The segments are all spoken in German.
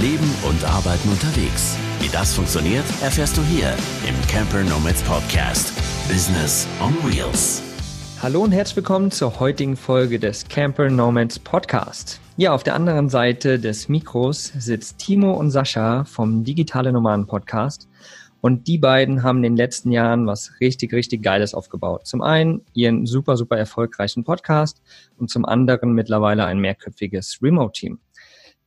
Leben und Arbeiten unterwegs. Wie das funktioniert, erfährst du hier im Camper Nomads Podcast. Business on Wheels. Hallo und herzlich willkommen zur heutigen Folge des Camper Nomads Podcast. Ja, auf der anderen Seite des Mikros sitzt Timo und Sascha vom Digitale Nomaden Podcast. Und die beiden haben in den letzten Jahren was richtig, richtig Geiles aufgebaut. Zum einen ihren super, super erfolgreichen Podcast und zum anderen mittlerweile ein mehrköpfiges Remote-Team.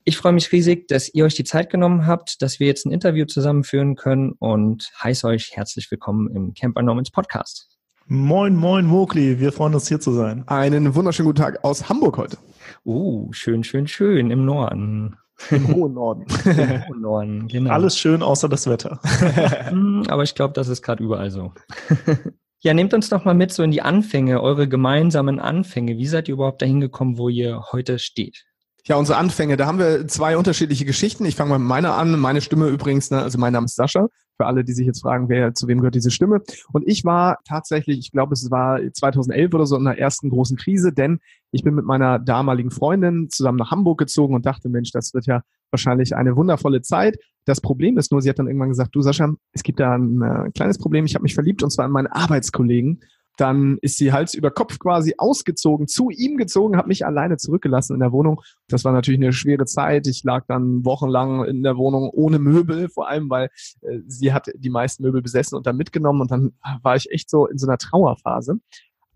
Ich freue mich riesig, dass ihr euch die Zeit genommen habt, dass wir jetzt ein Interview zusammenführen können und heiße euch herzlich willkommen im Camper Nomads Podcast. Moin, moin, Mokli. Wir freuen uns hier zu sein. Einen wunderschönen guten Tag aus Hamburg heute. Uh, schön, schön, schön im Norden. Im hohen Norden. Im hohen Norden, genau. Alles schön außer das Wetter. Hm, aber ich glaube, das ist gerade überall so. Ja, nehmt uns doch mal mit so in die Anfänge, eure gemeinsamen Anfänge. Wie seid ihr überhaupt dahin gekommen, wo ihr heute steht? Ja, unsere Anfänge, da haben wir zwei unterschiedliche Geschichten. Ich fange mal mit meiner an. Meine Stimme übrigens, ne, also mein Name ist Sascha, für alle, die sich jetzt fragen, wer zu wem gehört diese Stimme. Und ich war tatsächlich, ich glaube, es war 2011 oder so in der ersten großen Krise, denn ich bin mit meiner damaligen Freundin zusammen nach Hamburg gezogen und dachte, Mensch, das wird ja wahrscheinlich eine wundervolle Zeit. Das Problem ist nur, sie hat dann irgendwann gesagt, du Sascha, es gibt da ein äh, kleines Problem, ich habe mich verliebt und zwar in meinen Arbeitskollegen dann ist sie Hals über Kopf quasi ausgezogen, zu ihm gezogen, hat mich alleine zurückgelassen in der Wohnung. Das war natürlich eine schwere Zeit. Ich lag dann wochenlang in der Wohnung ohne Möbel, vor allem weil äh, sie hat die meisten Möbel besessen und dann mitgenommen und dann war ich echt so in so einer Trauerphase.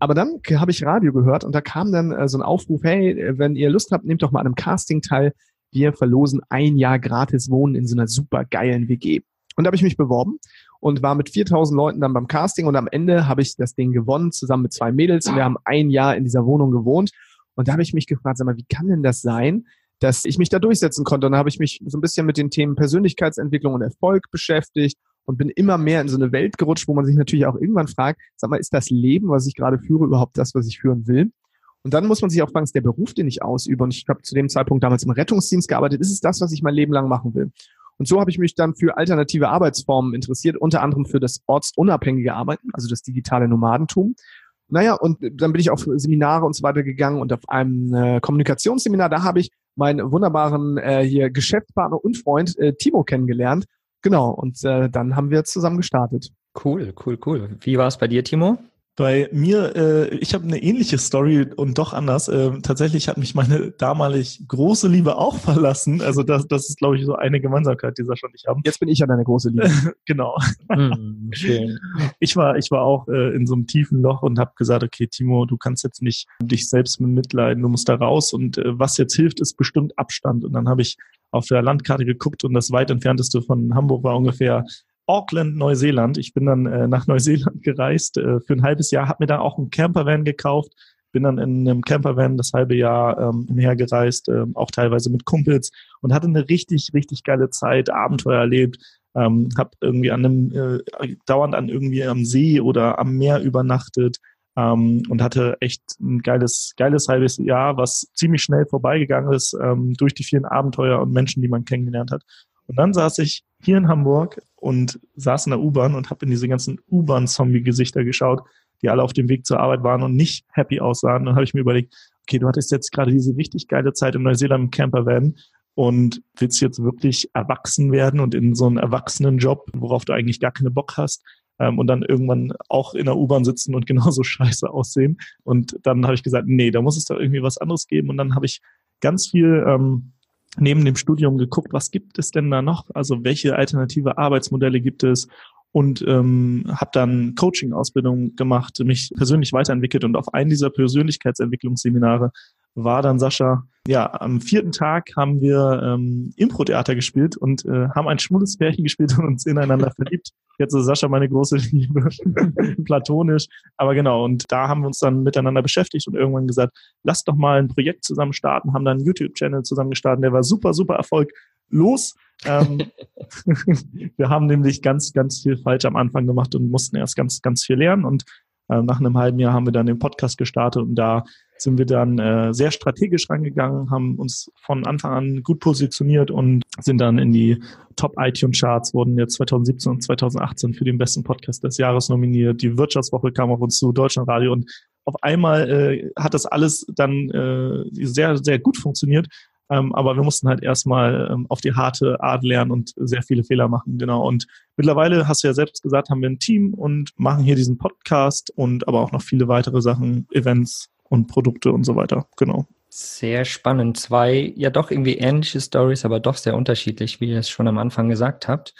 Aber dann habe ich Radio gehört und da kam dann äh, so ein Aufruf, hey, wenn ihr Lust habt, nehmt doch mal an einem Casting teil. Wir verlosen ein Jahr gratis Wohnen in so einer super geilen WG. Und da habe ich mich beworben und war mit 4000 Leuten dann beim Casting und am Ende habe ich das Ding gewonnen, zusammen mit zwei Mädels und wir haben ein Jahr in dieser Wohnung gewohnt. Und da habe ich mich gefragt, sag mal, wie kann denn das sein, dass ich mich da durchsetzen konnte? Und dann habe ich mich so ein bisschen mit den Themen Persönlichkeitsentwicklung und Erfolg beschäftigt und bin immer mehr in so eine Welt gerutscht, wo man sich natürlich auch irgendwann fragt, sag mal, ist das Leben, was ich gerade führe, überhaupt das, was ich führen will? Und dann muss man sich auch fragen, ist der Beruf, den ich ausübe, und ich habe zu dem Zeitpunkt damals im Rettungsdienst gearbeitet, ist es das, was ich mein Leben lang machen will? Und so habe ich mich dann für alternative Arbeitsformen interessiert, unter anderem für das ortsunabhängige Arbeiten, also das digitale Nomadentum. Naja, und dann bin ich auf Seminare und so weiter gegangen und auf einem äh, Kommunikationsseminar, da habe ich meinen wunderbaren äh, hier Geschäftspartner und Freund äh, Timo kennengelernt. Genau, und äh, dann haben wir zusammen gestartet. Cool, cool, cool. Wie war es bei dir, Timo? Bei mir, äh, ich habe eine ähnliche Story und doch anders. Äh, tatsächlich hat mich meine damalig große Liebe auch verlassen. Also das, das ist, glaube ich, so eine Gemeinsamkeit, die Sascha und ich haben. Jetzt bin ich ja deine große Liebe. genau. Hm, schön. Ich war, ich war auch äh, in so einem tiefen Loch und habe gesagt, okay, Timo, du kannst jetzt nicht dich selbst mit mitleiden, du musst da raus. Und äh, was jetzt hilft, ist bestimmt Abstand. Und dann habe ich auf der Landkarte geguckt und das weit entfernteste von Hamburg war ungefähr Auckland, Neuseeland. Ich bin dann äh, nach Neuseeland gereist äh, für ein halbes Jahr, habe mir da auch einen Campervan gekauft, bin dann in einem Campervan das halbe Jahr ähm, umhergereist, äh, auch teilweise mit Kumpels und hatte eine richtig, richtig geile Zeit, Abenteuer erlebt. Ähm, habe irgendwie an einem, äh, dauernd an irgendwie am See oder am Meer übernachtet ähm, und hatte echt ein geiles, geiles halbes Jahr, was ziemlich schnell vorbeigegangen ist ähm, durch die vielen Abenteuer und Menschen, die man kennengelernt hat. Und dann saß ich hier in Hamburg und saß in der U-Bahn und habe in diese ganzen U-Bahn-Zombie-Gesichter geschaut, die alle auf dem Weg zur Arbeit waren und nicht happy aussahen. Und dann habe ich mir überlegt, okay, du hattest jetzt gerade diese richtig geile Zeit in Neuseeland im Campervan und willst jetzt wirklich erwachsen werden und in so einen Erwachsenenjob, worauf du eigentlich gar keine Bock hast, ähm, und dann irgendwann auch in der U-Bahn sitzen und genauso scheiße aussehen. Und dann habe ich gesagt, nee, da muss es doch irgendwie was anderes geben. Und dann habe ich ganz viel ähm, neben dem Studium geguckt, was gibt es denn da noch? Also welche alternative Arbeitsmodelle gibt es? Und ähm, habe dann Coaching-Ausbildung gemacht, mich persönlich weiterentwickelt und auf einen dieser Persönlichkeitsentwicklungsseminare war dann Sascha. Ja, am vierten Tag haben wir ähm, Impro-Theater gespielt und äh, haben ein schwules Pärchen gespielt und uns ineinander verliebt. Jetzt ist Sascha meine große Liebe, platonisch. Aber genau, und da haben wir uns dann miteinander beschäftigt und irgendwann gesagt, lass doch mal ein Projekt zusammen starten, haben dann einen YouTube-Channel zusammen gestartet, der war super, super erfolglos. ähm, wir haben nämlich ganz, ganz viel falsch am Anfang gemacht und mussten erst ganz, ganz viel lernen. Und äh, nach einem halben Jahr haben wir dann den Podcast gestartet und da sind wir dann äh, sehr strategisch rangegangen, haben uns von Anfang an gut positioniert und sind dann in die Top iTunes Charts, wurden jetzt 2017 und 2018 für den besten Podcast des Jahres nominiert. Die Wirtschaftswoche kam auf uns zu, Deutschlandradio und auf einmal äh, hat das alles dann äh, sehr, sehr gut funktioniert Ähm, aber wir mussten halt erstmal ähm, auf die harte Art lernen und sehr viele Fehler machen, genau. Und mittlerweile, hast du ja selbst gesagt, haben wir ein Team und machen hier diesen Podcast und aber auch noch viele weitere Sachen, Events und Produkte und so weiter, genau. Sehr spannend. Zwei, ja doch irgendwie ähnliche Stories, aber doch sehr unterschiedlich, wie ihr es schon am Anfang gesagt habt.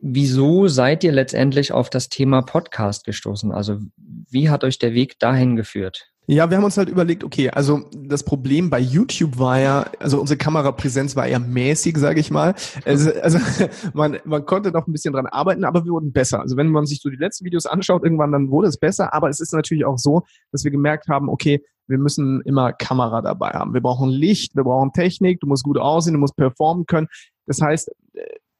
Wieso seid ihr letztendlich auf das Thema Podcast gestoßen? Also wie hat euch der Weg dahin geführt? Ja, wir haben uns halt überlegt, okay, also das Problem bei YouTube war ja, also unsere Kamerapräsenz war eher mäßig, sage ich mal. Also, also man, man konnte noch ein bisschen dran arbeiten, aber wir wurden besser. Also wenn man sich so die letzten Videos anschaut, irgendwann dann wurde es besser, aber es ist natürlich auch so, dass wir gemerkt haben, okay, wir müssen immer Kamera dabei haben. Wir brauchen Licht, wir brauchen Technik, du musst gut aussehen, du musst performen können. Das heißt,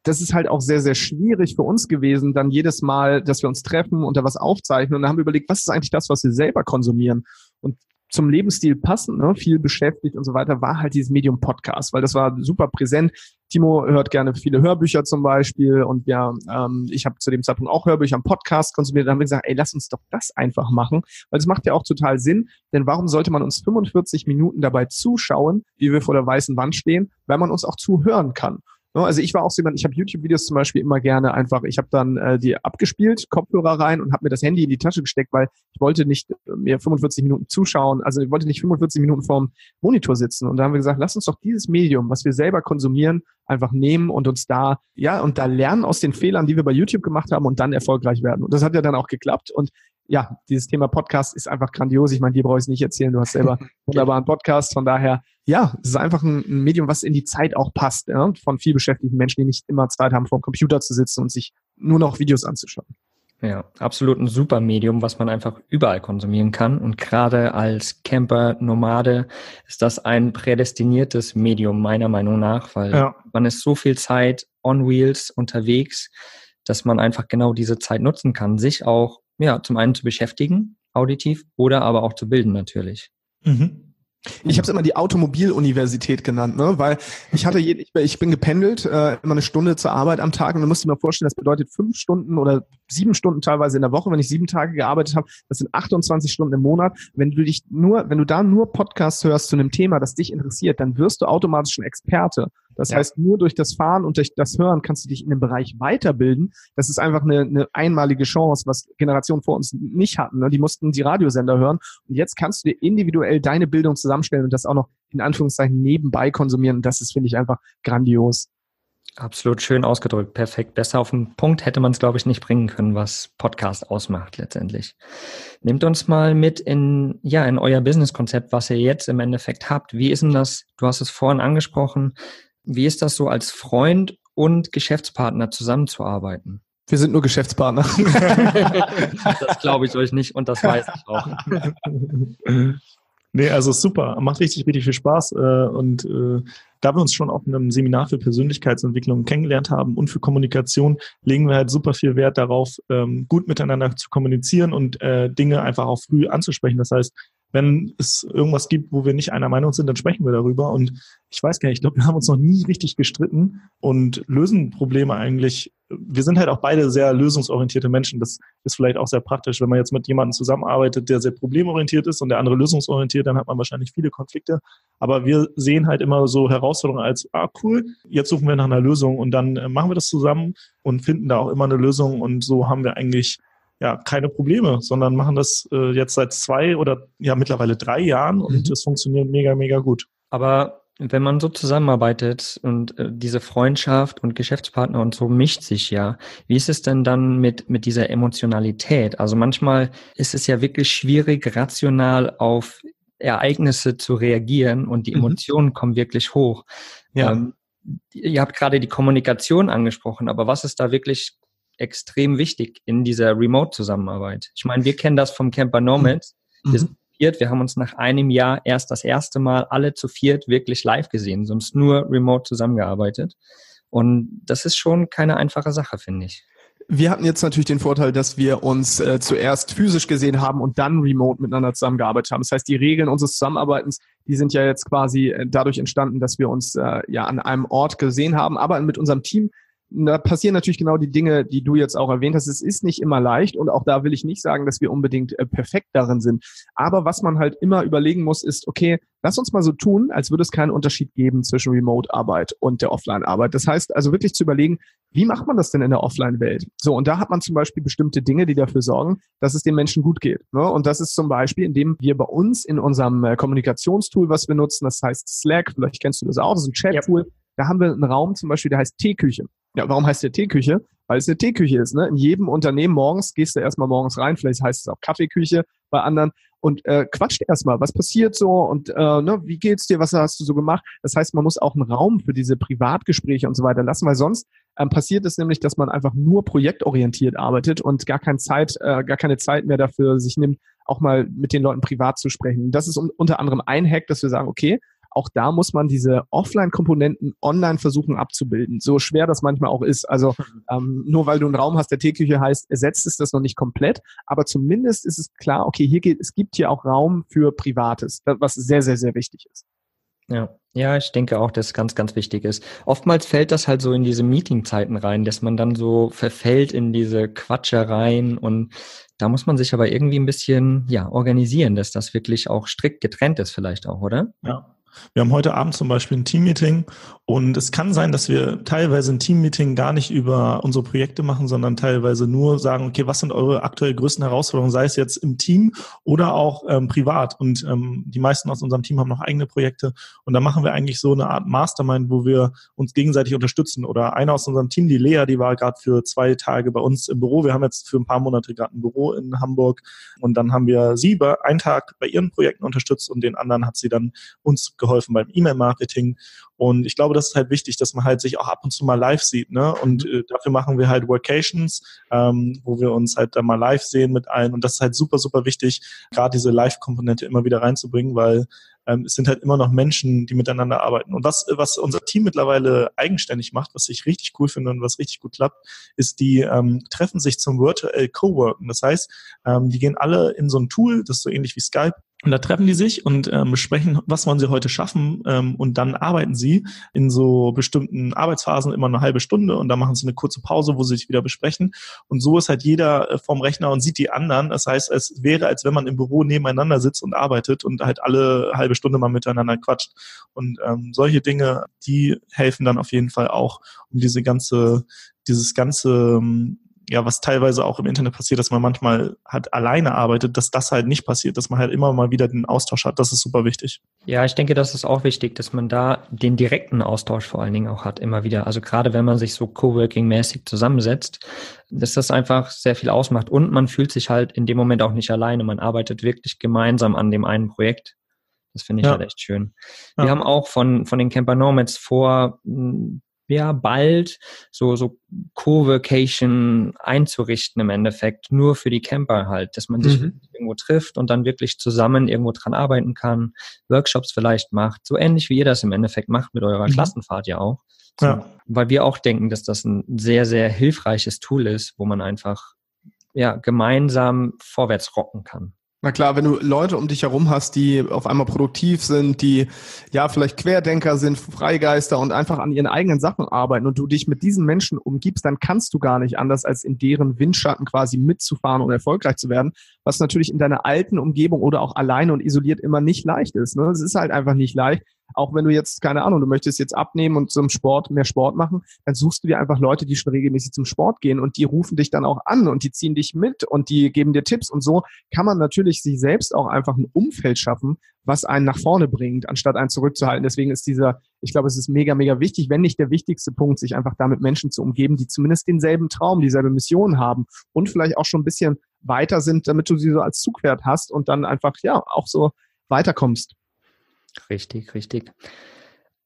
das ist halt auch sehr, sehr schwierig für uns gewesen, dann jedes Mal, dass wir uns treffen und da was aufzeichnen. Und dann haben wir überlegt, was ist eigentlich das, was wir selber konsumieren? Und zum Lebensstil passend, ne, viel beschäftigt und so weiter, war halt dieses Medium Podcast, weil das war super präsent. Timo hört gerne viele Hörbücher zum Beispiel und ja, ähm, ich habe zu dem Zeitpunkt auch Hörbücher am Podcast konsumiert. Dann haben wir gesagt, ey, lass uns doch das einfach machen, weil das macht ja auch total Sinn. Denn warum sollte man uns 45 Minuten dabei zuschauen, wie wir vor der weißen Wand stehen, wenn man uns auch zuhören kann? Ne, also ich war auch so jemand, ich habe YouTube-Videos zum Beispiel immer gerne einfach, ich habe dann äh, die abgespielt, Kopfhörer rein und habe mir das Handy in die Tasche gesteckt, weil ich wollte nicht äh, mir 45 Minuten zuschauen, also ich wollte nicht 45 Minuten vorm Monitor sitzen. Und da haben wir gesagt, lass uns doch dieses Medium, was wir selber konsumieren, einfach nehmen und uns da, ja, und da lernen aus den Fehlern, die wir bei YouTube gemacht haben und dann erfolgreich werden. Und das hat ja dann auch geklappt. Und ja, dieses Thema Podcast ist einfach grandios. Ich meine, dir brauche ich es nicht erzählen. Du hast selber einen wunderbaren Podcast. Von daher, ja, es ist einfach ein, ein Medium, was in die Zeit auch passt, ja, von viel beschäftigten Menschen, die nicht immer Zeit haben, vor dem Computer zu sitzen und sich nur noch Videos anzuschauen. Ja, absolut ein super Medium, was man einfach überall konsumieren kann. Und gerade als Camper, Nomade ist das ein prädestiniertes Medium meiner Meinung nach, weil ja. man ist so viel Zeit on Wheels unterwegs, dass man einfach genau diese Zeit nutzen kann, sich auch ja zum einen zu beschäftigen, auditiv, oder aber auch zu bilden natürlich. Mhm. Ich habe es immer die Automobiluniversität genannt, ne? weil ich hatte, je, ich bin gependelt, äh, immer eine Stunde zur Arbeit am Tag und du musst dir mal vorstellen, das bedeutet fünf Stunden oder sieben Stunden teilweise in der Woche, wenn ich sieben Tage gearbeitet habe, das sind 28 Stunden im Monat. Wenn du dich nur, wenn du da nur Podcasts hörst zu einem Thema, das dich interessiert, dann wirst du automatisch ein Experte. Das ja. heißt, nur durch das Fahren und durch das Hören kannst du dich in dem Bereich weiterbilden. Das ist einfach eine, eine einmalige Chance, was Generationen vor uns nicht hatten. Ne? Die mussten die Radiosender hören. Und jetzt kannst du dir individuell deine Bildung zusammenstellen und das auch noch in Anführungszeichen nebenbei konsumieren. Und das ist, finde ich, einfach grandios. Absolut schön ausgedrückt, perfekt. Besser auf den Punkt hätte man es, glaube ich, nicht bringen können, was Podcast ausmacht letztendlich. Nehmt uns mal mit in, ja, in euer Businesskonzept, was ihr jetzt im Endeffekt habt. Wie ist denn das? Du hast es vorhin angesprochen. Wie ist das so als Freund und Geschäftspartner zusammenzuarbeiten? Wir sind nur Geschäftspartner. das glaube ich euch nicht und das weiß ich auch. Nee, also super. Macht richtig, richtig viel Spaß. Äh, und äh, da wir uns schon auf einem Seminar für Persönlichkeitsentwicklung kennengelernt haben und für Kommunikation, legen wir halt super viel Wert darauf, ähm, gut miteinander zu kommunizieren und äh, Dinge einfach auch früh anzusprechen. Das heißt, wenn es irgendwas gibt, wo wir nicht einer Meinung sind, dann sprechen wir darüber. Und ich weiß gar nicht, ich glaube, wir haben uns noch nie richtig gestritten und lösen Probleme eigentlich. Wir sind halt auch beide sehr lösungsorientierte Menschen. Das ist vielleicht auch sehr praktisch, wenn man jetzt mit jemandem zusammenarbeitet, der sehr problemorientiert ist und der andere lösungsorientiert, dann hat man wahrscheinlich viele Konflikte. Aber wir sehen halt immer so Herausforderungen als, ah cool, jetzt suchen wir nach einer Lösung und dann äh, machen wir das zusammen und finden da auch immer eine Lösung. Und so haben wir eigentlich ja, keine Probleme, sondern machen das äh, jetzt seit zwei oder ja mittlerweile drei Jahren und mhm. es funktioniert mega, mega gut. Aber wenn man so zusammenarbeitet und äh, diese Freundschaft und Geschäftspartner und so mischt sich ja, wie ist es denn dann mit, mit dieser Emotionalität? Also manchmal ist es ja wirklich schwierig, rational auf Ereignisse zu reagieren und die mhm. Emotionen mhm. kommen wirklich hoch. Ja. Ähm, ihr habt gerade die Kommunikation angesprochen, aber was ist da wirklich extrem wichtig in dieser Remote-Zusammenarbeit. Ich meine, wir kennen das vom Camper Nomads. Mhm. Wir sind viert, wir haben uns nach einem Jahr erst das erste Mal alle zu viert wirklich live gesehen, sonst nur remote zusammengearbeitet. Und das ist schon keine einfache Sache, finde ich. Wir hatten jetzt natürlich den Vorteil, dass wir uns äh, zuerst physisch gesehen haben und dann remote miteinander zusammengearbeitet haben. Das heißt, die Regeln unseres Zusammenarbeitens, die sind ja jetzt quasi äh, dadurch entstanden, dass wir uns äh, ja an einem Ort gesehen haben, aber mit unserem Team da passieren natürlich genau die Dinge, die du jetzt auch erwähnt hast. Es ist nicht immer leicht und auch da will ich nicht sagen, dass wir unbedingt äh, perfekt darin sind. Aber was man halt immer überlegen muss, ist, okay, lass uns mal so tun, als würde es keinen Unterschied geben zwischen Remote-Arbeit und der Offline-Arbeit. Das heißt also wirklich zu überlegen, wie macht man das denn in der Offline-Welt? So, und da hat man zum Beispiel bestimmte Dinge, die dafür sorgen, dass es den Menschen gut geht. Ne? Und das ist zum Beispiel, indem wir bei uns in unserem äh, Kommunikationstool, was wir nutzen, das heißt Slack, vielleicht kennst du das auch, das ist ein Chat-Tool, da haben wir einen Raum zum Beispiel, der heißt Teeküche. Ja, warum heißt der Teeküche? Weil es eine Teeküche ist. Ne? In jedem Unternehmen morgens gehst du erstmal morgens rein, vielleicht heißt es auch Kaffeeküche bei anderen und äh, quatscht erstmal, was passiert so und äh, ne, wie geht's dir, was hast du so gemacht? Das heißt, man muss auch einen Raum für diese Privatgespräche und so weiter lassen, weil sonst ähm, passiert es nämlich, dass man einfach nur projektorientiert arbeitet und gar keine Zeit, äh, gar keine Zeit mehr dafür sich nimmt, auch mal mit den Leuten privat zu sprechen. Das ist un unter anderem ein Hack, dass wir sagen, okay, auch da muss man diese Offline-Komponenten online versuchen abzubilden. So schwer das manchmal auch ist. Also ähm, nur weil du einen Raum hast, der Teeküche heißt, ersetzt es das noch nicht komplett. Aber zumindest ist es klar, okay, hier geht, es gibt hier auch Raum für Privates, was sehr, sehr, sehr wichtig ist. Ja. Ja, ich denke auch, dass es ganz, ganz wichtig ist. Oftmals fällt das halt so in diese Meetingzeiten rein, dass man dann so verfällt in diese Quatschereien und da muss man sich aber irgendwie ein bisschen, ja, organisieren, dass das wirklich auch strikt getrennt ist vielleicht auch, oder? Ja. Wir haben heute Abend zum Beispiel ein Teammeeting und es kann sein, dass wir teilweise ein Teammeeting gar nicht über unsere Projekte machen, sondern teilweise nur sagen, okay, was sind eure aktuell größten Herausforderungen, sei es jetzt im Team oder auch ähm, privat. Und ähm, die meisten aus unserem Team haben noch eigene Projekte und da machen wir eigentlich so eine Art Mastermind, wo wir uns gegenseitig unterstützen. Oder einer aus unserem Team, die Lea, die war gerade für zwei Tage bei uns im Büro. Wir haben jetzt für ein paar Monate gerade ein Büro in Hamburg und dann haben wir sie bei einen Tag bei ihren Projekten unterstützt und den anderen hat sie dann uns geholfen beim E-Mail-Marketing. Und ich glaube, das ist halt wichtig, dass man halt sich auch ab und zu mal live sieht. Ne? Und äh, dafür machen wir halt Workations, ähm, wo wir uns halt da mal live sehen mit allen. Und das ist halt super, super wichtig, gerade diese Live-Komponente immer wieder reinzubringen, weil ähm, es sind halt immer noch Menschen, die miteinander arbeiten. Und was, was unser Team mittlerweile eigenständig macht, was ich richtig cool finde und was richtig gut klappt, ist, die ähm, treffen sich zum virtuell Coworken. Das heißt, ähm, die gehen alle in so ein Tool, das ist so ähnlich wie Skype, und da treffen die sich und ähm, besprechen, was wollen sie heute schaffen. Ähm, und dann arbeiten sie in so bestimmten Arbeitsphasen immer eine halbe Stunde und dann machen sie eine kurze Pause, wo sie sich wieder besprechen. Und so ist halt jeder äh, vorm Rechner und sieht die anderen. Das heißt, es wäre, als wenn man im Büro nebeneinander sitzt und arbeitet und halt alle halbe Stunde mal miteinander quatscht. Und ähm, solche Dinge, die helfen dann auf jeden Fall auch, um diese ganze, dieses ganze ähm, ja, was teilweise auch im Internet passiert, dass man manchmal halt alleine arbeitet, dass das halt nicht passiert, dass man halt immer mal wieder den Austausch hat. Das ist super wichtig. Ja, ich denke, das ist auch wichtig, dass man da den direkten Austausch vor allen Dingen auch hat, immer wieder. Also gerade wenn man sich so Coworking-mäßig zusammensetzt, dass das einfach sehr viel ausmacht und man fühlt sich halt in dem Moment auch nicht alleine. Man arbeitet wirklich gemeinsam an dem einen Projekt. Das finde ich ja. halt echt schön. Wir ja. haben auch von, von den Camper Nomads vor ja bald so, so Co-Vacation einzurichten im Endeffekt, nur für die Camper halt, dass man sich mhm. irgendwo trifft und dann wirklich zusammen irgendwo dran arbeiten kann, Workshops vielleicht macht, so ähnlich wie ihr das im Endeffekt macht mit eurer mhm. Klassenfahrt ja auch. So, ja. Weil wir auch denken, dass das ein sehr, sehr hilfreiches Tool ist, wo man einfach ja, gemeinsam vorwärts rocken kann. Na klar, wenn du Leute um dich herum hast, die auf einmal produktiv sind, die ja vielleicht Querdenker sind, Freigeister und einfach an ihren eigenen Sachen arbeiten und du dich mit diesen Menschen umgibst, dann kannst du gar nicht anders, als in deren Windschatten quasi mitzufahren und erfolgreich zu werden, was natürlich in deiner alten Umgebung oder auch alleine und isoliert immer nicht leicht ist. Ne? Es ist halt einfach nicht leicht, auch wenn du jetzt, keine Ahnung, du möchtest jetzt abnehmen und zum Sport mehr Sport machen, dann suchst du dir einfach Leute, die schon regelmäßig zum Sport gehen und die rufen dich dann auch an und die ziehen dich mit und die geben dir Tipps und so kann man natürlich sich selbst auch einfach ein Umfeld schaffen, was einen nach vorne bringt, anstatt einen zurückzuhalten. Deswegen ist dieser, ich glaube, es ist mega, mega wichtig, wenn nicht der wichtigste Punkt, sich einfach damit Menschen zu umgeben, die zumindest denselben Traum, dieselbe Mission haben und vielleicht auch schon ein bisschen weiter sind, damit du sie so als Zugwert hast und dann einfach, ja, auch so weiterkommst. Richtig, richtig.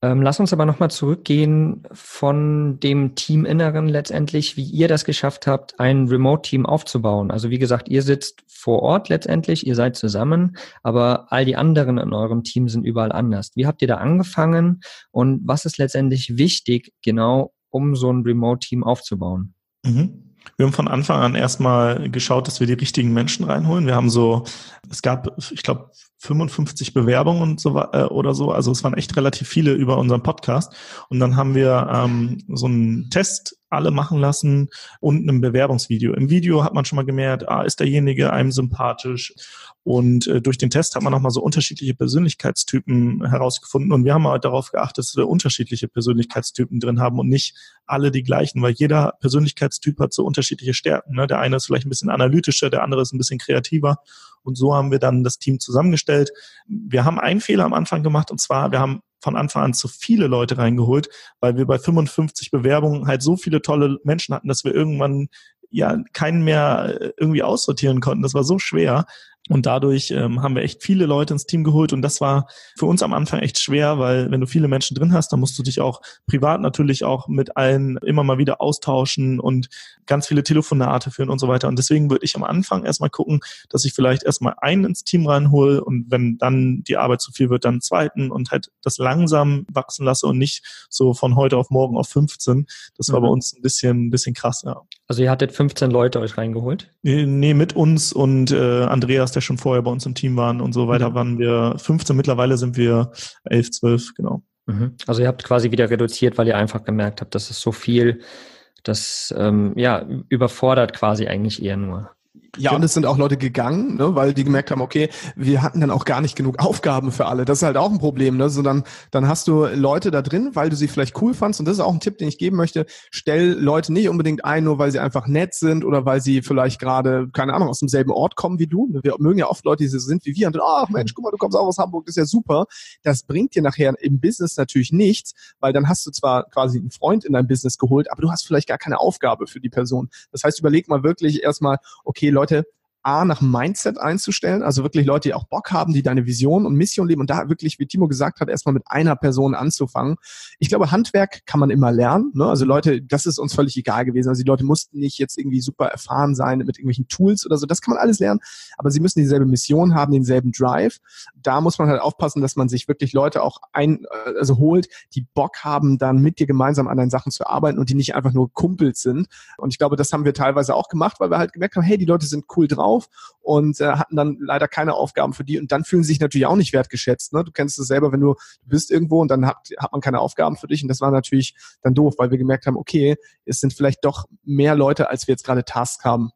Ähm, lass uns aber nochmal zurückgehen von dem Teaminneren letztendlich, wie ihr das geschafft habt, ein Remote-Team aufzubauen. Also wie gesagt, ihr sitzt vor Ort letztendlich, ihr seid zusammen, aber all die anderen in eurem Team sind überall anders. Wie habt ihr da angefangen und was ist letztendlich wichtig, genau um so ein Remote-Team aufzubauen? Mhm. Wir haben von Anfang an erstmal geschaut, dass wir die richtigen Menschen reinholen. Wir haben so, es gab, ich glaube, 55 Bewerbungen und so äh, oder so. Also es waren echt relativ viele über unseren Podcast. Und dann haben wir ähm, so einen Test alle machen lassen und ein Bewerbungsvideo. Im Video hat man schon mal gemerkt, ah, ist derjenige einem sympathisch. Und äh, durch den Test hat man nochmal so unterschiedliche Persönlichkeitstypen herausgefunden. Und wir haben halt darauf geachtet, dass wir unterschiedliche Persönlichkeitstypen drin haben und nicht alle die gleichen, weil jeder Persönlichkeitstyp hat so unterschiedliche Stärken. Ne? Der eine ist vielleicht ein bisschen analytischer, der andere ist ein bisschen kreativer. Und so haben wir dann das Team zusammengestellt. Wir haben einen Fehler am Anfang gemacht und zwar, wir haben von Anfang an zu viele Leute reingeholt, weil wir bei 55 Bewerbungen halt so viele tolle Menschen hatten, dass wir irgendwann ja keinen mehr äh, irgendwie aussortieren konnten. Das war so schwer. Und dadurch ähm, haben wir echt viele Leute ins Team geholt und das war für uns am Anfang echt schwer, weil wenn du viele Menschen drin hast, dann musst du dich auch privat natürlich auch mit allen immer mal wieder austauschen und ganz viele Telefonate führen und so weiter. Und deswegen würde ich am Anfang erstmal gucken, dass ich vielleicht erstmal einen ins Team reinhole und wenn dann die Arbeit zu viel wird, dann einen zweiten und halt das langsam wachsen lasse und nicht so von heute auf morgen auf 15. Das war mhm. bei uns ein bisschen, ein bisschen krass, ja. Also ihr hattet 15 Leute euch reingeholt? Nee, mit uns und äh, Andreas, der schon vorher bei uns im Team waren und so weiter, mhm. waren wir 15. Mittlerweile sind wir 11, 12, genau. Mhm. Also ihr habt quasi wieder reduziert, weil ihr einfach gemerkt habt, dass es so viel, das ähm, ja überfordert quasi eigentlich eher nur. Ja, und es sind auch Leute gegangen, ne, weil die gemerkt haben, okay, wir hatten dann auch gar nicht genug Aufgaben für alle. Das ist halt auch ein Problem. Ne? So dann, dann hast du Leute da drin, weil du sie vielleicht cool fandst. Und das ist auch ein Tipp, den ich geben möchte. Stell Leute nicht unbedingt ein, nur weil sie einfach nett sind oder weil sie vielleicht gerade, keine Ahnung, aus demselben Ort kommen wie du. Wir mögen ja oft Leute, die so sind wie wir und dann, ach Mensch, guck mal, du kommst auch aus Hamburg, das ist ja super. Das bringt dir nachher im Business natürlich nichts, weil dann hast du zwar quasi einen Freund in dein Business geholt, aber du hast vielleicht gar keine Aufgabe für die Person. Das heißt, überleg mal wirklich erstmal, okay, Leute, A, nach Mindset einzustellen, also wirklich Leute, die auch Bock haben, die deine Vision und Mission leben und da wirklich, wie Timo gesagt hat, erstmal mit einer Person anzufangen. Ich glaube, Handwerk kann man immer lernen. Ne? Also Leute, das ist uns völlig egal gewesen. Also die Leute mussten nicht jetzt irgendwie super erfahren sein mit irgendwelchen Tools oder so. Das kann man alles lernen, aber sie müssen dieselbe Mission haben, denselben Drive. Da muss man halt aufpassen, dass man sich wirklich Leute auch ein, äh, also holt, die Bock haben, dann mit dir gemeinsam an deinen Sachen zu arbeiten und die nicht einfach nur Kumpels sind. Und ich glaube, das haben wir teilweise auch gemacht, weil wir halt gemerkt haben, hey, die Leute sind cool drauf auf und äh, hatten dann leider keine Aufgaben für die und dann fühlen sie sich natürlich auch nicht wertgeschätzt. Ne? Du kennst es selber, wenn du, du bist irgendwo und dann hat, hat man keine Aufgaben für dich und das war natürlich dann doof, weil wir gemerkt haben, okay, es sind vielleicht doch mehr Leute, als wir jetzt gerade Tasks haben.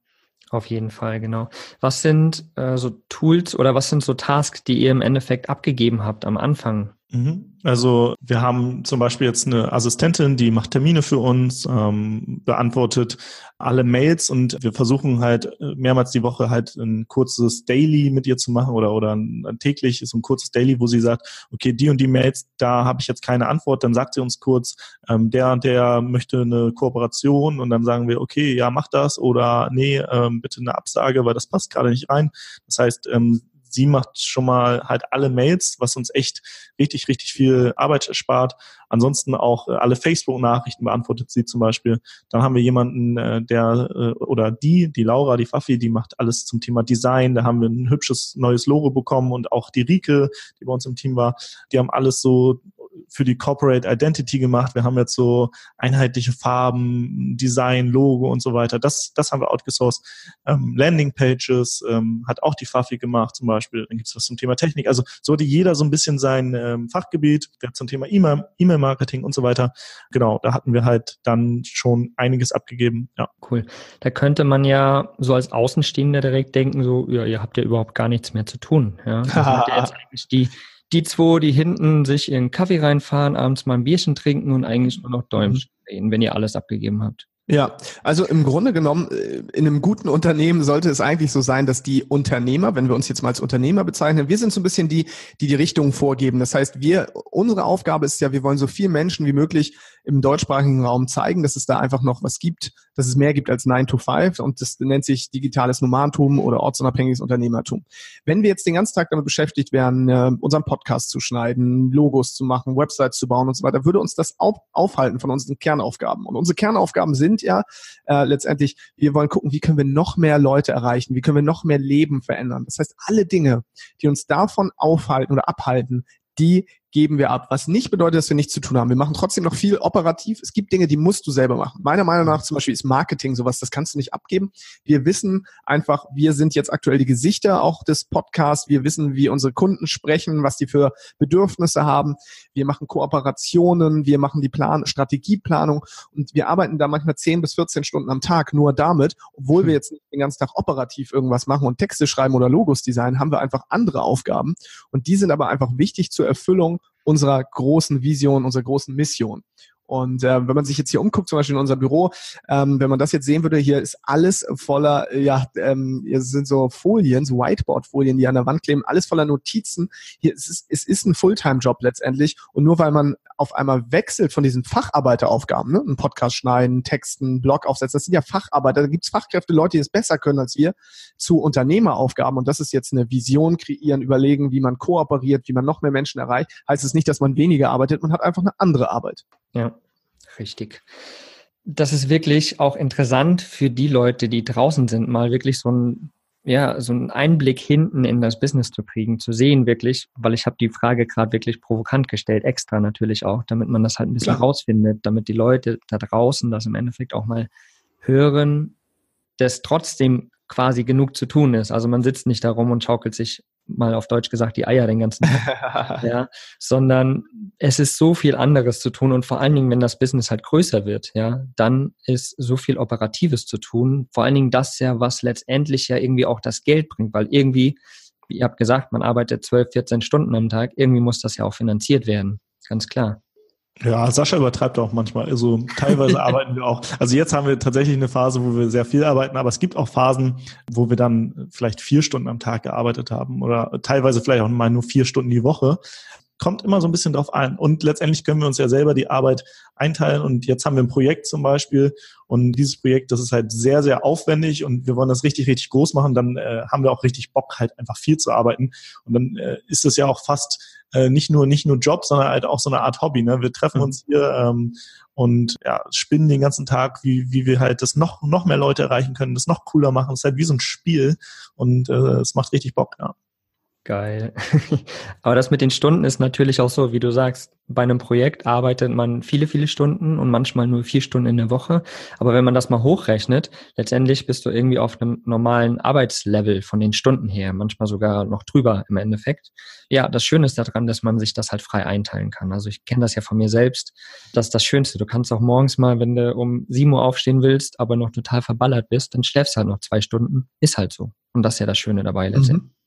Auf jeden Fall, genau. Was sind äh, so Tools oder was sind so Tasks, die ihr im Endeffekt abgegeben habt am Anfang? Mhm. Also wir haben zum Beispiel jetzt eine Assistentin, die macht Termine für uns, ähm, beantwortet alle Mails und wir versuchen halt äh, mehrmals die Woche halt ein kurzes Daily mit ihr zu machen oder oder ein, täglich ist ein kurzes Daily, wo sie sagt, okay, die und die Mails, da habe ich jetzt keine Antwort, dann sagt sie uns kurz, ähm, der und der möchte eine Kooperation und dann sagen wir, okay, ja, mach das oder nee, ähm, bitte eine Absage, weil das passt gerade nicht rein. Das heißt, ähm, sie macht schon mal halt alle Mails, was uns echt richtig, richtig viel Arbeit erspart. Ansonsten auch äh, alle Facebook-Nachrichten beantwortet sie zum Beispiel. Dann haben wir jemanden, äh, der äh, oder die, die Laura, die Fafi, die macht alles zum Thema Design. Da haben wir ein hübsches neues Logo bekommen und auch die Rike, die bei uns im Team war, die haben alles so für die Corporate Identity gemacht. Wir haben jetzt so einheitliche Farben, Design, Logo und so weiter. Das, das haben wir outgesourced. Ähm, Landing Pages ähm, hat auch die Fafi gemacht zum Beispiel. Dann gibt's was zum Thema Technik. Also so hatte jeder so ein bisschen sein ähm, Fachgebiet, der zum Thema E-Mail-Marketing und so weiter. Genau, da hatten wir halt dann schon einiges abgegeben. Ja. Cool. Da könnte man ja so als Außenstehender direkt denken, so, ja, ihr habt ja überhaupt gar nichts mehr zu tun. Ja, das ja jetzt eigentlich die die zwei, die hinten sich ihren Kaffee reinfahren, abends mal ein Bierchen trinken und eigentlich nur noch Däumchen mhm. drehen, wenn ihr alles abgegeben habt. Ja, also im Grunde genommen, äh, in einem guten Unternehmen sollte es eigentlich so sein, dass die Unternehmer, wenn wir uns jetzt mal als Unternehmer bezeichnen, wir sind so ein bisschen die, die die Richtung vorgeben. Das heißt, wir, unsere Aufgabe ist ja, wir wollen so viel Menschen wie möglich im deutschsprachigen Raum zeigen, dass es da einfach noch was gibt, dass es mehr gibt als 9 to 5 und das nennt sich digitales Nomadentum oder ortsunabhängiges Unternehmertum. Wenn wir jetzt den ganzen Tag damit beschäftigt wären, äh, unseren Podcast zu schneiden, Logos zu machen, Websites zu bauen und so weiter, würde uns das auf, aufhalten von unseren Kernaufgaben. Und unsere Kernaufgaben sind ja äh, letztendlich, wir wollen gucken, wie können wir noch mehr Leute erreichen, wie können wir noch mehr Leben verändern. Das heißt, alle Dinge, die uns davon aufhalten oder abhalten, die geben wir ab. Was nicht bedeutet, dass wir nichts zu tun haben. Wir machen trotzdem noch viel operativ. Es gibt Dinge, die musst du selber machen. Meiner Meinung nach zum Beispiel ist Marketing sowas, das kannst du nicht abgeben. Wir wissen einfach, wir sind jetzt aktuell die Gesichter auch des Podcasts. Wir wissen, wie unsere Kunden sprechen, was die für Bedürfnisse haben. Wir machen Kooperationen, wir machen die Plan Strategieplanung und wir arbeiten da manchmal 10 bis 14 Stunden am Tag nur damit, obwohl wir jetzt nicht den ganzen Tag operativ irgendwas machen und Texte schreiben oder Logos designen, haben wir einfach andere Aufgaben. Und die sind aber einfach wichtig zur Erfüllung unserer großen Vision, unserer großen Mission. Und äh, wenn man sich jetzt hier umguckt, zum Beispiel in unser Büro, ähm, wenn man das jetzt sehen würde, hier ist alles voller, ja, ähm, hier sind so Folien, so Whiteboard-Folien, die an der Wand kleben, alles voller Notizen. Hier ist es, es ist ein Fulltime-Job letztendlich. Und nur weil man auf einmal wechselt von diesen Facharbeiteraufgaben, ne? einen Podcast schneiden, Texten, Blog aufsetzen, das sind ja Facharbeiter, da gibt's Fachkräfte, Leute, die es besser können als wir, zu Unternehmeraufgaben. Und das ist jetzt eine Vision kreieren, überlegen, wie man kooperiert, wie man noch mehr Menschen erreicht. Heißt es nicht, dass man weniger arbeitet, man hat einfach eine andere Arbeit. Ja, richtig. Das ist wirklich auch interessant für die Leute, die draußen sind, mal wirklich so ein ja, so einen Einblick hinten in das Business zu kriegen, zu sehen wirklich, weil ich habe die Frage gerade wirklich provokant gestellt, extra natürlich auch, damit man das halt ein bisschen Klar. rausfindet, damit die Leute da draußen das im Endeffekt auch mal hören, dass trotzdem quasi genug zu tun ist. Also man sitzt nicht da rum und schaukelt sich mal auf Deutsch gesagt, die Eier den ganzen Tag, ja, sondern es ist so viel anderes zu tun und vor allen Dingen, wenn das Business halt größer wird, ja, dann ist so viel Operatives zu tun. Vor allen Dingen das ja, was letztendlich ja irgendwie auch das Geld bringt, weil irgendwie, wie ihr habt gesagt, man arbeitet 12, 14 Stunden am Tag, irgendwie muss das ja auch finanziert werden, ganz klar. Ja, Sascha übertreibt auch manchmal. Also teilweise arbeiten wir auch. Also jetzt haben wir tatsächlich eine Phase, wo wir sehr viel arbeiten, aber es gibt auch Phasen, wo wir dann vielleicht vier Stunden am Tag gearbeitet haben oder teilweise vielleicht auch mal nur vier Stunden die Woche. Kommt immer so ein bisschen drauf an. Und letztendlich können wir uns ja selber die Arbeit einteilen. Und jetzt haben wir ein Projekt zum Beispiel. Und dieses Projekt, das ist halt sehr, sehr aufwendig und wir wollen das richtig, richtig groß machen. Dann äh, haben wir auch richtig Bock, halt einfach viel zu arbeiten. Und dann äh, ist es ja auch fast äh, nicht nur nicht nur Job, sondern halt auch so eine Art Hobby. Ne? Wir treffen mhm. uns hier ähm, und ja, spinnen den ganzen Tag, wie, wie wir halt das noch noch mehr Leute erreichen können, das noch cooler machen. Es ist halt wie so ein Spiel und äh, es macht richtig Bock. Ja. Geil. Aber das mit den Stunden ist natürlich auch so, wie du sagst, bei einem Projekt arbeitet man viele, viele Stunden und manchmal nur vier Stunden in der Woche. Aber wenn man das mal hochrechnet, letztendlich bist du irgendwie auf einem normalen Arbeitslevel von den Stunden her, manchmal sogar noch drüber im Endeffekt. Ja, das Schöne ist daran, dass man sich das halt frei einteilen kann. Also ich kenne das ja von mir selbst. Das ist das Schönste. Du kannst auch morgens mal, wenn du um sieben Uhr aufstehen willst, aber noch total verballert bist, dann schläfst du halt noch zwei Stunden. Ist halt so. Und das ist ja das Schöne dabei letztendlich. Mhm.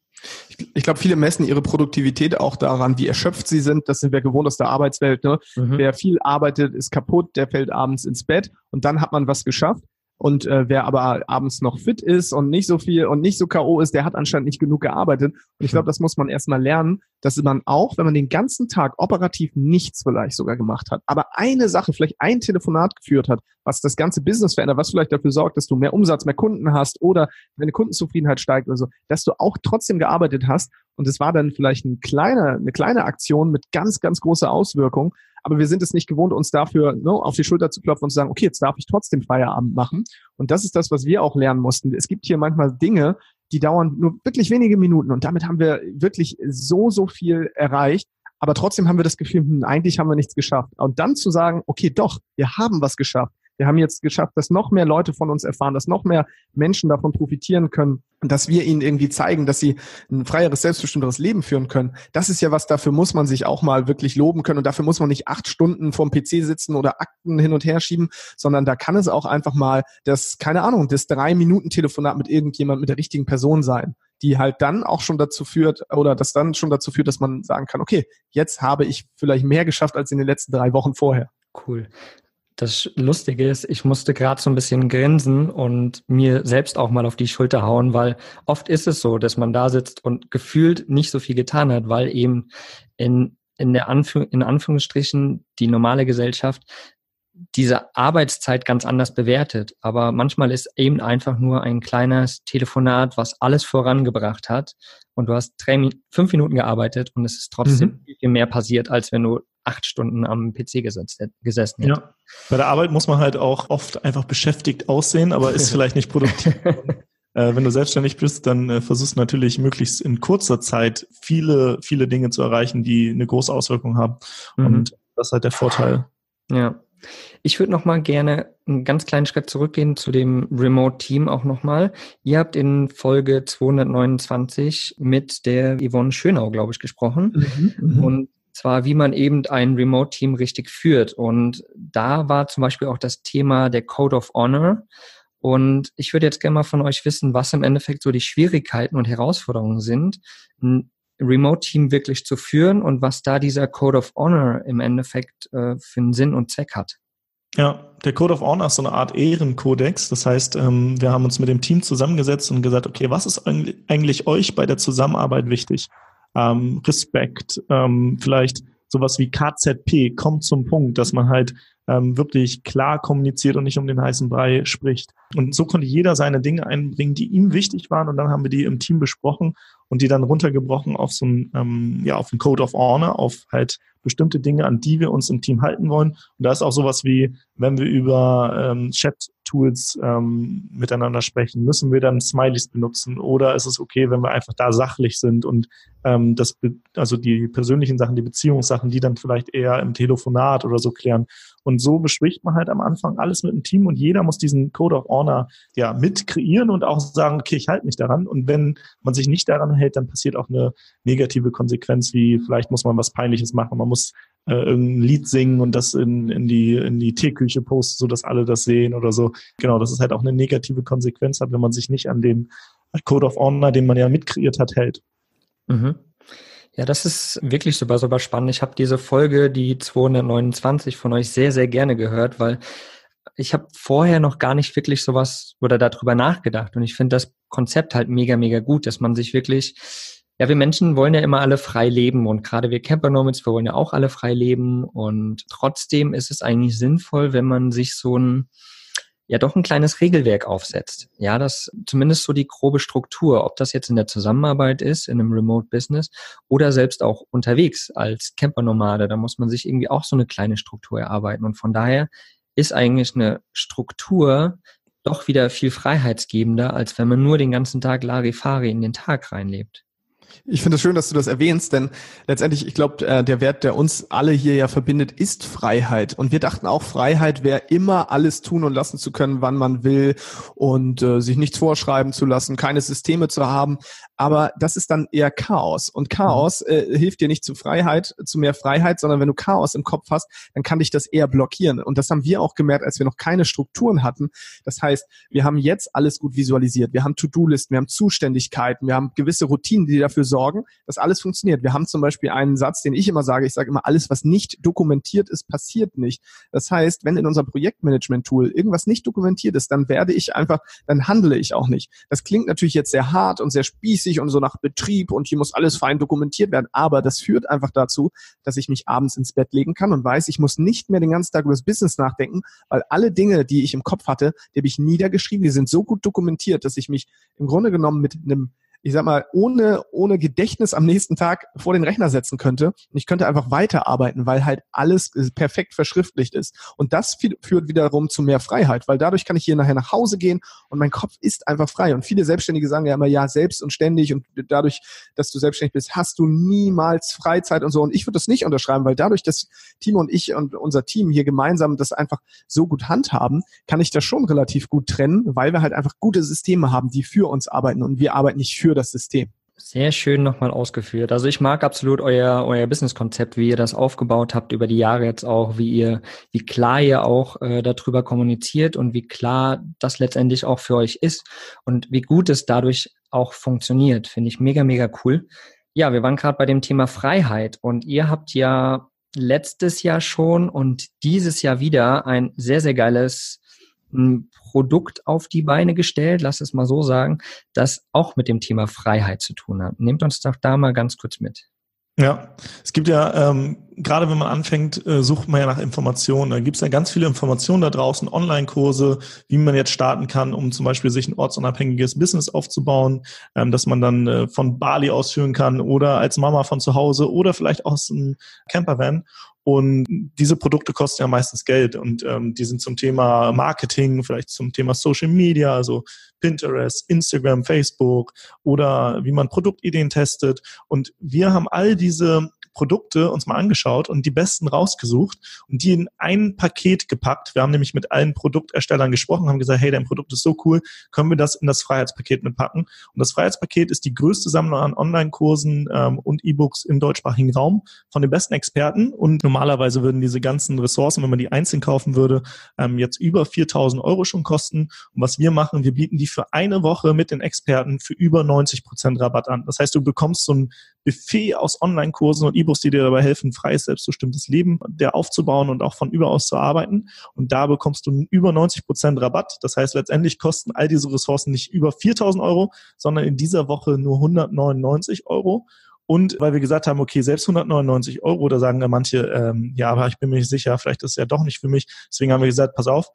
Ich, ich glaube, viele messen ihre Produktivität auch daran, wie erschöpft sie sind. Das sind wir gewohnt aus der Arbeitswelt. Ne? Mhm. Wer viel arbeitet, ist kaputt, der fällt abends ins Bett und dann hat man was geschafft. Und äh, wer aber abends noch fit ist und nicht so viel und nicht so K.O. ist, der hat anscheinend nicht genug gearbeitet. Und ich glaube, das muss man erstmal lernen, dass man auch, wenn man den ganzen Tag operativ nichts vielleicht sogar gemacht hat, aber eine Sache, vielleicht ein Telefonat geführt hat, was das ganze Business verändert, was vielleicht dafür sorgt, dass du mehr Umsatz, mehr Kunden hast oder deine Kundenzufriedenheit steigt oder so, dass du auch trotzdem gearbeitet hast. Und es war dann vielleicht ein kleiner, eine kleine Aktion mit ganz, ganz großer Auswirkung aber wir sind es nicht gewohnt, uns dafür ne, auf die Schulter zu klopfen und zu sagen, okay, jetzt darf ich trotzdem Feierabend machen. Und das ist das, was wir auch lernen mussten. Es gibt hier manchmal Dinge, die dauern nur wirklich wenige Minuten und damit haben wir wirklich so, so viel erreicht. Aber trotzdem haben wir das Gefühl, hm, eigentlich haben wir nichts geschafft. Und dann zu sagen, okay, doch, wir haben was geschafft. Wir haben jetzt geschafft, dass noch mehr Leute von uns erfahren, dass noch mehr Menschen davon profitieren können dass wir ihnen irgendwie zeigen, dass sie ein freieres, selbstbestimmteres Leben führen können. Das ist ja was, dafür muss man sich auch mal wirklich loben können und dafür muss man nicht acht Stunden vorm PC sitzen oder Akten hin und her schieben, sondern da kann es auch einfach mal das, keine Ahnung, das drei Minuten Telefonat mit irgendjemand, mit der richtigen Person sein die halt dann auch schon dazu führt oder das dann schon dazu führt, dass man sagen kann, okay, jetzt habe ich vielleicht mehr geschafft als in den letzten drei Wochen vorher. Cool. Das Lustige ist, ich musste gerade so ein bisschen grinsen und mir selbst auch mal auf die Schulter hauen, weil oft ist es so, dass man da sitzt und gefühlt nicht so viel getan hat, weil eben in, in der Anführ in Anführungsstrichen die normale Gesellschaft diese Arbeitszeit ganz anders bewertet. Aber manchmal ist eben einfach nur ein kleines Telefonat, was alles vorangebracht hat. Und du hast drei, fünf Minuten gearbeitet und es ist trotzdem mhm. viel mehr passiert, als wenn du acht Stunden am PC gesetzt, gesessen hätte. Ja. Bei der Arbeit muss man halt auch oft einfach beschäftigt aussehen, aber ist vielleicht nicht produktiv. äh, wenn du selbstständig bist, dann äh, versuchst du natürlich möglichst in kurzer Zeit viele, viele Dinge zu erreichen, die eine große Auswirkung haben. Mhm. Und das ist halt der Vorteil. Ja. Ich würde noch mal gerne einen ganz kleinen Schritt zurückgehen zu dem Remote-Team auch noch mal. Ihr habt in Folge 229 mit der Yvonne Schönau, glaube ich, gesprochen. Mhm, mhm, und zwar, wie man eben ein Remote-Team richtig führt. Und da war zum Beispiel auch das Thema der Code of Honor. Und ich würde jetzt gerne mal von euch wissen, was im Endeffekt so die Schwierigkeiten und Herausforderungen sind, ein Remote-Team wirklich zu führen und was da dieser Code of Honor im Endeffekt äh, für einen Sinn und Zweck hat. Ja, der Code of Honor ist so eine Art Ehrenkodex. Das heißt, ähm, wir haben uns mit dem Team zusammengesetzt und gesagt, okay, was ist eigentlich euch bei der Zusammenarbeit wichtig? Ähm, Respekt, ähm, vielleicht sowas wie KZP, kommt zum Punkt, dass man halt ähm, wirklich klar kommuniziert und nicht um den heißen Brei spricht. Und so konnte jeder seine Dinge einbringen, die ihm wichtig waren. Und dann haben wir die im Team besprochen und die dann runtergebrochen auf so ein, ähm, ja, auf ein Code of Honor, auf halt bestimmte Dinge, an die wir uns im Team halten wollen. Und da ist auch sowas wie, wenn wir über ähm, Chat-Tools ähm, miteinander sprechen, müssen wir dann Smileys benutzen oder ist es okay, wenn wir einfach da sachlich sind und ähm, das, also die persönlichen Sachen, die Beziehungssachen, die dann vielleicht eher im Telefonat oder so klären. Und so bespricht man halt am Anfang alles mit dem Team und jeder muss diesen Code of Honor ja mit kreieren und auch sagen, okay, ich halte mich daran. Und wenn man sich nicht daran hält, dann passiert auch eine negative Konsequenz, wie vielleicht muss man was Peinliches machen, man muss äh, irgendein Lied singen und das in, in die in die Teeküche posten, so dass alle das sehen oder so. Genau, das ist halt auch eine negative Konsequenz hat, wenn man sich nicht an den Code of Honor, den man ja mitkreiert hat, hält. Mhm. Ja, das ist wirklich super, super spannend. Ich habe diese Folge, die 229 von euch sehr, sehr gerne gehört, weil ich habe vorher noch gar nicht wirklich sowas oder darüber nachgedacht. Und ich finde das Konzept halt mega, mega gut, dass man sich wirklich, ja, wir Menschen wollen ja immer alle frei leben und gerade wir Camper Nomads, wir wollen ja auch alle frei leben und trotzdem ist es eigentlich sinnvoll, wenn man sich so ein, ja doch ein kleines Regelwerk aufsetzt. Ja, das zumindest so die grobe Struktur, ob das jetzt in der Zusammenarbeit ist, in einem Remote Business oder selbst auch unterwegs als Campernomade, da muss man sich irgendwie auch so eine kleine Struktur erarbeiten. Und von daher ist eigentlich eine Struktur doch wieder viel freiheitsgebender, als wenn man nur den ganzen Tag Larifari in den Tag reinlebt. Ich finde es schön, dass du das erwähnst, denn letztendlich, ich glaube, äh, der Wert, der uns alle hier ja verbindet, ist Freiheit. Und wir dachten auch, Freiheit wäre immer alles tun und lassen zu können, wann man will und äh, sich nichts vorschreiben zu lassen, keine Systeme zu haben. Aber das ist dann eher Chaos. Und Chaos äh, hilft dir nicht zu Freiheit, zu mehr Freiheit, sondern wenn du Chaos im Kopf hast, dann kann dich das eher blockieren. Und das haben wir auch gemerkt, als wir noch keine Strukturen hatten. Das heißt, wir haben jetzt alles gut visualisiert. Wir haben To-Do-Listen, wir haben Zuständigkeiten, wir haben gewisse Routinen, die dafür sorgen, dass alles funktioniert. Wir haben zum Beispiel einen Satz, den ich immer sage, ich sage immer, alles, was nicht dokumentiert ist, passiert nicht. Das heißt, wenn in unserem Projektmanagement-Tool irgendwas nicht dokumentiert ist, dann werde ich einfach, dann handle ich auch nicht. Das klingt natürlich jetzt sehr hart und sehr spießig und so nach Betrieb und hier muss alles fein dokumentiert werden, aber das führt einfach dazu, dass ich mich abends ins Bett legen kann und weiß, ich muss nicht mehr den ganzen Tag über das Business nachdenken, weil alle Dinge, die ich im Kopf hatte, die habe ich niedergeschrieben, die sind so gut dokumentiert, dass ich mich im Grunde genommen mit einem ich sag mal, ohne, ohne Gedächtnis am nächsten Tag vor den Rechner setzen könnte. Und ich könnte einfach weiterarbeiten, weil halt alles perfekt verschriftlicht ist. Und das führt wiederum zu mehr Freiheit, weil dadurch kann ich hier nachher nach Hause gehen und mein Kopf ist einfach frei. Und viele Selbstständige sagen ja immer, ja, selbst und ständig und dadurch, dass du selbstständig bist, hast du niemals Freizeit und so. Und ich würde das nicht unterschreiben, weil dadurch, dass Timo und ich und unser Team hier gemeinsam das einfach so gut handhaben, kann ich das schon relativ gut trennen, weil wir halt einfach gute Systeme haben, die für uns arbeiten und wir arbeiten nicht für für das System. Sehr schön nochmal ausgeführt. Also ich mag absolut euer, euer Businesskonzept, wie ihr das aufgebaut habt über die Jahre jetzt auch, wie ihr, wie klar ihr auch äh, darüber kommuniziert und wie klar das letztendlich auch für euch ist und wie gut es dadurch auch funktioniert. Finde ich mega, mega cool. Ja, wir waren gerade bei dem Thema Freiheit und ihr habt ja letztes Jahr schon und dieses Jahr wieder ein sehr, sehr geiles Produkt auf die Beine gestellt, lass es mal so sagen, das auch mit dem Thema Freiheit zu tun hat. Nehmt uns doch da mal ganz kurz mit. Ja, es gibt ja, ähm, gerade wenn man anfängt, äh, sucht man ja nach Informationen. Da gibt es ja ganz viele Informationen da draußen, Online-Kurse, wie man jetzt starten kann, um zum Beispiel sich ein ortsunabhängiges Business aufzubauen, ähm, dass man dann äh, von Bali ausführen kann oder als Mama von zu Hause oder vielleicht aus einem Campervan. Und diese Produkte kosten ja meistens Geld und ähm, die sind zum Thema Marketing, vielleicht zum Thema Social Media, also Pinterest, Instagram, Facebook oder wie man Produktideen testet. Und wir haben all diese Produkte uns mal angeschaut und die besten rausgesucht und die in ein Paket gepackt. Wir haben nämlich mit allen Produkterstellern gesprochen, haben gesagt, hey, dein Produkt ist so cool, können wir das in das Freiheitspaket mitpacken? Und das Freiheitspaket ist die größte Sammlung an Online-Kursen ähm, und E-Books im deutschsprachigen Raum von den besten Experten. Und normalerweise würden diese ganzen Ressourcen, wenn man die einzeln kaufen würde, ähm, jetzt über 4000 Euro schon kosten. Und was wir machen, wir bieten die für eine Woche mit den Experten für über 90 Prozent Rabatt an. Das heißt, du bekommst so ein Buffet aus Online-Kursen und E-Books, die dir dabei helfen, freies, selbstbestimmtes Leben der aufzubauen und auch von überaus zu arbeiten. Und da bekommst du über 90 Prozent Rabatt. Das heißt, letztendlich kosten all diese Ressourcen nicht über 4000 Euro, sondern in dieser Woche nur 199 Euro. Und weil wir gesagt haben, okay, selbst 199 Euro, da sagen ja manche, ähm, ja, aber ich bin mir nicht sicher, vielleicht ist es ja doch nicht für mich. Deswegen haben wir gesagt, pass auf,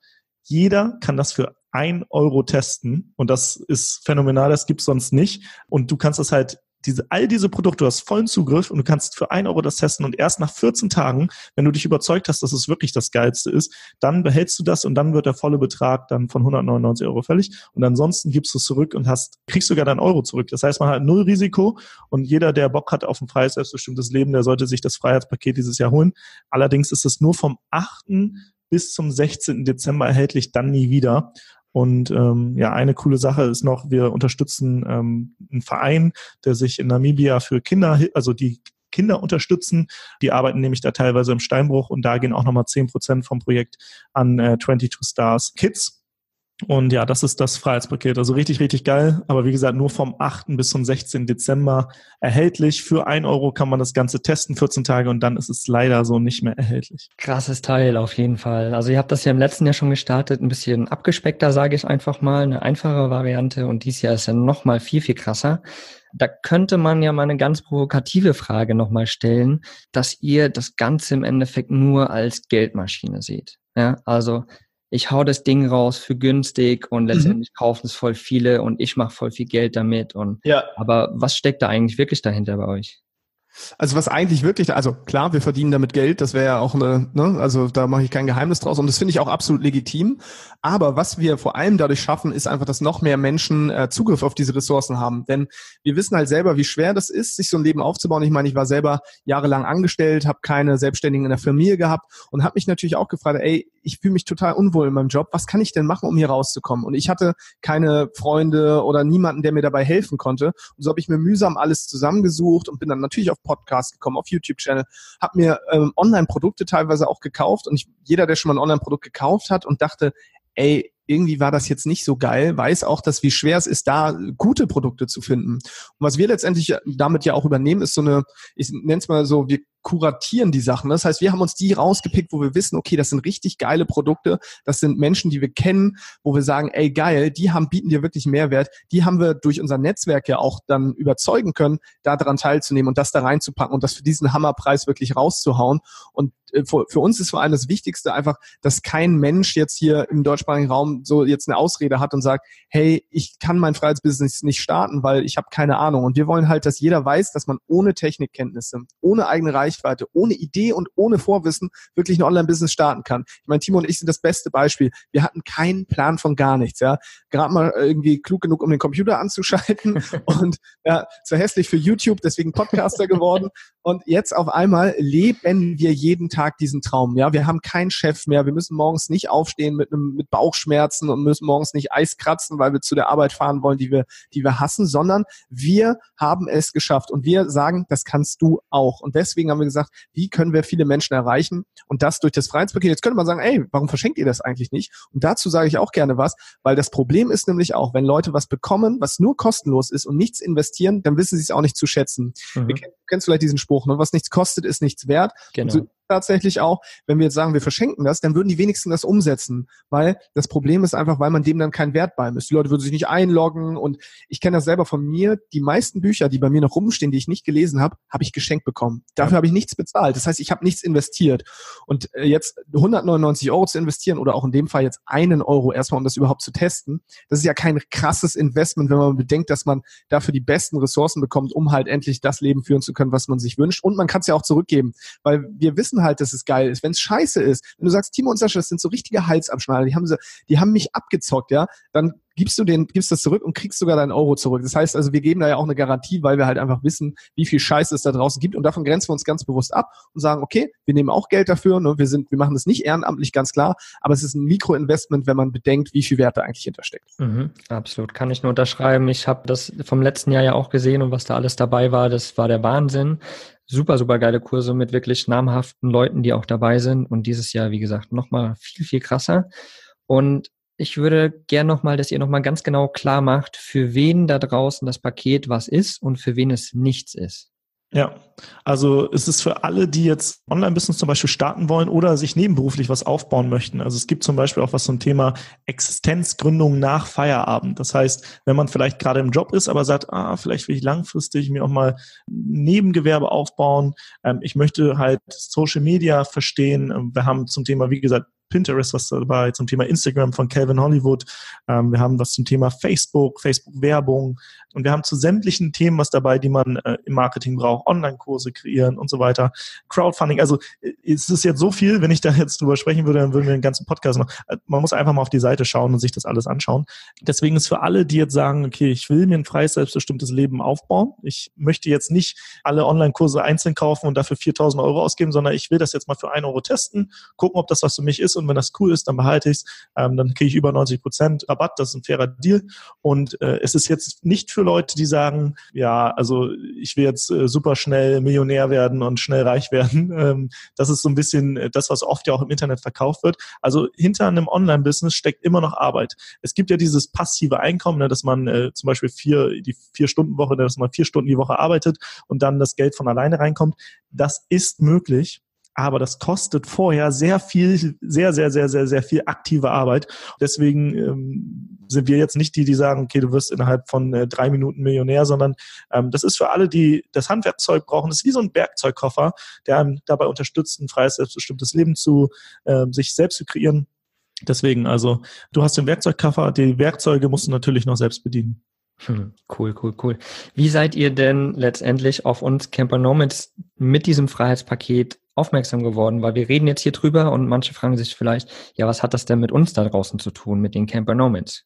jeder kann das für ein Euro testen und das ist phänomenal, das gibt's sonst nicht. Und du kannst das halt diese, all diese Produkte, du hast vollen Zugriff und du kannst für ein Euro das testen und erst nach 14 Tagen, wenn du dich überzeugt hast, dass es wirklich das Geilste ist, dann behältst du das und dann wird der volle Betrag dann von 199 Euro fällig und ansonsten gibst du es zurück und hast, kriegst sogar deinen Euro zurück. Das heißt, man hat null Risiko und jeder, der Bock hat auf ein freies, selbstbestimmtes Leben, der sollte sich das Freiheitspaket dieses Jahr holen. Allerdings ist es nur vom 8 bis zum 16. Dezember erhältlich, dann nie wieder. Und ähm, ja, eine coole Sache ist noch, wir unterstützen ähm, einen Verein, der sich in Namibia für Kinder, also die Kinder unterstützen. Die arbeiten nämlich da teilweise im Steinbruch und da gehen auch nochmal zehn Prozent vom Projekt an äh, 22 Stars Kids. Und ja, das ist das Freiheitspaket. Also richtig, richtig geil. Aber wie gesagt, nur vom 8. bis zum 16. Dezember erhältlich. Für ein Euro kann man das Ganze testen, 14 Tage, und dann ist es leider so nicht mehr erhältlich. Krasses Teil auf jeden Fall. Also ihr habt das ja im letzten Jahr schon gestartet, ein bisschen abgespeckter, sage ich einfach mal, eine einfache Variante. Und dieses Jahr ist ja noch mal viel, viel krasser. Da könnte man ja mal eine ganz provokative Frage nochmal stellen, dass ihr das Ganze im Endeffekt nur als Geldmaschine seht. Ja, also ich hau das Ding raus für günstig und mhm. letztendlich mhm. kaufen es voll viele und ich mache voll viel Geld damit und ja. aber was steckt da eigentlich wirklich dahinter bei euch? Also was eigentlich wirklich, also klar, wir verdienen damit Geld, das wäre ja auch eine, ne, also da mache ich kein Geheimnis draus und das finde ich auch absolut legitim. Aber was wir vor allem dadurch schaffen, ist einfach, dass noch mehr Menschen äh, Zugriff auf diese Ressourcen haben. Denn wir wissen halt selber, wie schwer das ist, sich so ein Leben aufzubauen. Ich meine, ich war selber jahrelang angestellt, habe keine Selbstständigen in der Familie gehabt und habe mich natürlich auch gefragt, ey, ich fühle mich total unwohl in meinem Job. Was kann ich denn machen, um hier rauszukommen? Und ich hatte keine Freunde oder niemanden, der mir dabei helfen konnte. Und so habe ich mir mühsam alles zusammengesucht und bin dann natürlich auf Podcast gekommen, auf YouTube-Channel, habe mir ähm, Online-Produkte teilweise auch gekauft und ich, jeder, der schon mal ein Online-Produkt gekauft hat und dachte, ey, irgendwie war das jetzt nicht so geil, weiß auch, dass wie schwer es ist, da gute Produkte zu finden. Und was wir letztendlich damit ja auch übernehmen, ist so eine, ich nenne es mal so, wir kuratieren die Sachen. Das heißt, wir haben uns die rausgepickt, wo wir wissen, okay, das sind richtig geile Produkte, das sind Menschen, die wir kennen, wo wir sagen, ey geil, die haben bieten dir wirklich Mehrwert, die haben wir durch unser Netzwerk ja auch dann überzeugen können, daran teilzunehmen und das da reinzupacken und das für diesen Hammerpreis wirklich rauszuhauen. Und äh, für uns ist vor allem das Wichtigste einfach, dass kein Mensch jetzt hier im deutschsprachigen Raum so jetzt eine Ausrede hat und sagt, hey, ich kann mein Freiheitsbusiness nicht starten, weil ich habe keine Ahnung. Und wir wollen halt, dass jeder weiß, dass man ohne Technikkenntnisse, ohne eigene Reichweite, ohne Idee und ohne Vorwissen wirklich ein Online-Business starten kann. Ich meine, Timo und ich sind das beste Beispiel. Wir hatten keinen Plan von gar nichts. Ja, gerade mal irgendwie klug genug, um den Computer anzuschalten und ja, zu hässlich für YouTube, deswegen Podcaster geworden. Und jetzt auf einmal leben wir jeden Tag diesen Traum. Ja, wir haben keinen Chef mehr. Wir müssen morgens nicht aufstehen mit einem mit Bauchschmerzen und müssen morgens nicht Eis kratzen, weil wir zu der Arbeit fahren wollen, die wir, die wir hassen, sondern wir haben es geschafft und wir sagen, das kannst du auch. Und deswegen haben wir gesagt, wie können wir viele Menschen erreichen und das durch das Freiheitspaket. Jetzt könnte man sagen, ey, warum verschenkt ihr das eigentlich nicht? Und dazu sage ich auch gerne was, weil das Problem ist nämlich auch, wenn Leute was bekommen, was nur kostenlos ist und nichts investieren, dann wissen sie es auch nicht zu schätzen. Mhm. Wir kennst vielleicht diesen Spruch, ne? was nichts kostet, ist nichts wert. Genau. So tatsächlich auch, wenn wir jetzt sagen, wir verschenken das, dann würden die wenigsten das umsetzen, weil das Problem ist einfach, weil man dem dann keinen Wert beimisst. Die Leute würden sich nicht einloggen und ich kenne das selber von mir. Die meisten Bücher, die bei mir noch rumstehen, die ich nicht gelesen habe, habe ich geschenkt bekommen. Dafür ja. habe ich nichts bezahlt. Das heißt, ich habe nichts investiert. Und äh, jetzt 199 Euro zu investieren oder auch in dem Fall jetzt einen Euro erstmal, um das überhaupt zu testen, das ist ja kein krasses Investment, wenn man bedenkt, dass man dafür die besten Ressourcen bekommt, um halt endlich das Leben führen zu können, was man sich wünscht. Und man kann es ja auch zurückgeben, weil wir wissen wissen halt, dass es geil ist. Wenn es scheiße ist, wenn du sagst, Timo und Sascha, das sind so richtige Halsabschneider, die haben sie, die haben mich abgezockt, ja, dann gibst du den, gibst das zurück und kriegst sogar deinen Euro zurück. Das heißt also, wir geben da ja auch eine Garantie, weil wir halt einfach wissen, wie viel Scheiße es da draußen gibt und davon grenzen wir uns ganz bewusst ab und sagen, okay, wir nehmen auch Geld dafür, ne? wir sind, wir machen das nicht ehrenamtlich, ganz klar, aber es ist ein Mikroinvestment, wenn man bedenkt, wie viel Wert da eigentlich hintersteckt. Mhm, absolut, kann ich nur unterschreiben. Ich habe das vom letzten Jahr ja auch gesehen und was da alles dabei war, das war der Wahnsinn super, super geile Kurse mit wirklich namhaften Leuten, die auch dabei sind. Und dieses Jahr, wie gesagt, nochmal viel, viel krasser. Und ich würde gern nochmal, dass ihr nochmal ganz genau klar macht, für wen da draußen das Paket was ist und für wen es nichts ist. Ja, also es ist für alle, die jetzt Online-Business zum Beispiel starten wollen oder sich nebenberuflich was aufbauen möchten. Also es gibt zum Beispiel auch was zum Thema Existenzgründung nach Feierabend. Das heißt, wenn man vielleicht gerade im Job ist, aber sagt, ah, vielleicht will ich langfristig mir auch mal Nebengewerbe aufbauen. Ähm, ich möchte halt Social Media verstehen. Wir haben zum Thema, wie gesagt, Pinterest was dabei, zum Thema Instagram von Calvin Hollywood. Ähm, wir haben was zum Thema Facebook, Facebook-Werbung und wir haben zu sämtlichen Themen was dabei, die man äh, im Marketing braucht, Online-Kurse kreieren und so weiter, Crowdfunding. Also äh, es ist jetzt so viel, wenn ich da jetzt drüber sprechen würde, dann würden wir den ganzen Podcast machen. Äh, man muss einfach mal auf die Seite schauen und sich das alles anschauen. Deswegen ist für alle, die jetzt sagen, okay, ich will mir ein freies, selbstbestimmtes Leben aufbauen. Ich möchte jetzt nicht alle Online-Kurse einzeln kaufen und dafür 4000 Euro ausgeben, sondern ich will das jetzt mal für 1 Euro testen, gucken, ob das was für mich ist und wenn das cool ist, dann behalte ich es. Ähm, dann kriege ich über 90 Prozent Rabatt. Das ist ein fairer Deal. Und äh, es ist jetzt nicht für Leute, die sagen, ja, also ich will jetzt äh, super schnell Millionär werden und schnell reich werden. Ähm, das ist so ein bisschen äh, das, was oft ja auch im Internet verkauft wird. Also hinter einem Online-Business steckt immer noch Arbeit. Es gibt ja dieses passive Einkommen, ne, dass man äh, zum Beispiel vier, die Vier-Stunden-Woche, dass man vier Stunden die Woche arbeitet und dann das Geld von alleine reinkommt. Das ist möglich aber das kostet vorher sehr viel, sehr, sehr, sehr, sehr, sehr viel aktive Arbeit. Deswegen ähm, sind wir jetzt nicht die, die sagen, okay, du wirst innerhalb von äh, drei Minuten Millionär, sondern ähm, das ist für alle, die das Handwerkzeug brauchen, das ist wie so ein Werkzeugkoffer, der einem dabei unterstützt, ein freies, selbstbestimmtes Leben zu äh, sich selbst zu kreieren. Deswegen, also du hast den Werkzeugkoffer, die Werkzeuge musst du natürlich noch selbst bedienen. Hm, cool, cool, cool. Wie seid ihr denn letztendlich auf uns Camper Nomads mit diesem Freiheitspaket aufmerksam geworden? Weil wir reden jetzt hier drüber und manche fragen sich vielleicht, ja, was hat das denn mit uns da draußen zu tun, mit den Camper Nomads?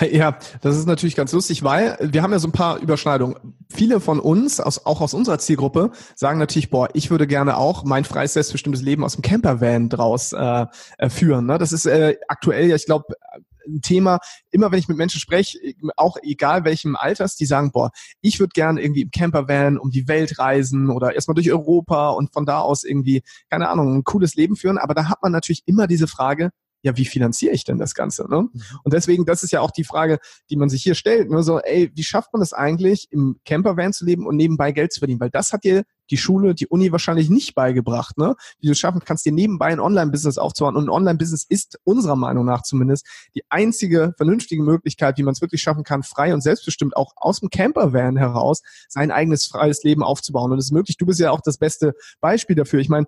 Ja, das ist natürlich ganz lustig, weil wir haben ja so ein paar Überschneidungen. Viele von uns, aus, auch aus unserer Zielgruppe, sagen natürlich, boah, ich würde gerne auch mein freies, selbstbestimmtes Leben aus dem Campervan draus äh, äh führen. Ne? Das ist äh, aktuell ja, ich glaube, ein Thema, immer wenn ich mit Menschen spreche, auch egal welchem Alters, die sagen, boah, ich würde gerne irgendwie im Campervan um die Welt reisen oder erstmal durch Europa und von da aus irgendwie, keine Ahnung, ein cooles Leben führen. Aber da hat man natürlich immer diese Frage, ja, wie finanziere ich denn das Ganze? Ne? Mhm. Und deswegen, das ist ja auch die Frage, die man sich hier stellt. Nur ne? so, ey, wie schafft man das eigentlich, im Campervan zu leben und nebenbei Geld zu verdienen? Weil das hat dir die Schule, die Uni wahrscheinlich nicht beigebracht, ne? Wie du es schaffen kannst, dir nebenbei ein Online-Business aufzubauen. Und ein Online-Business ist unserer Meinung nach zumindest die einzige vernünftige Möglichkeit, wie man es wirklich schaffen kann, frei und selbstbestimmt auch aus dem Campervan heraus sein eigenes freies Leben aufzubauen. Und es ist möglich. Du bist ja auch das beste Beispiel dafür. Ich meine,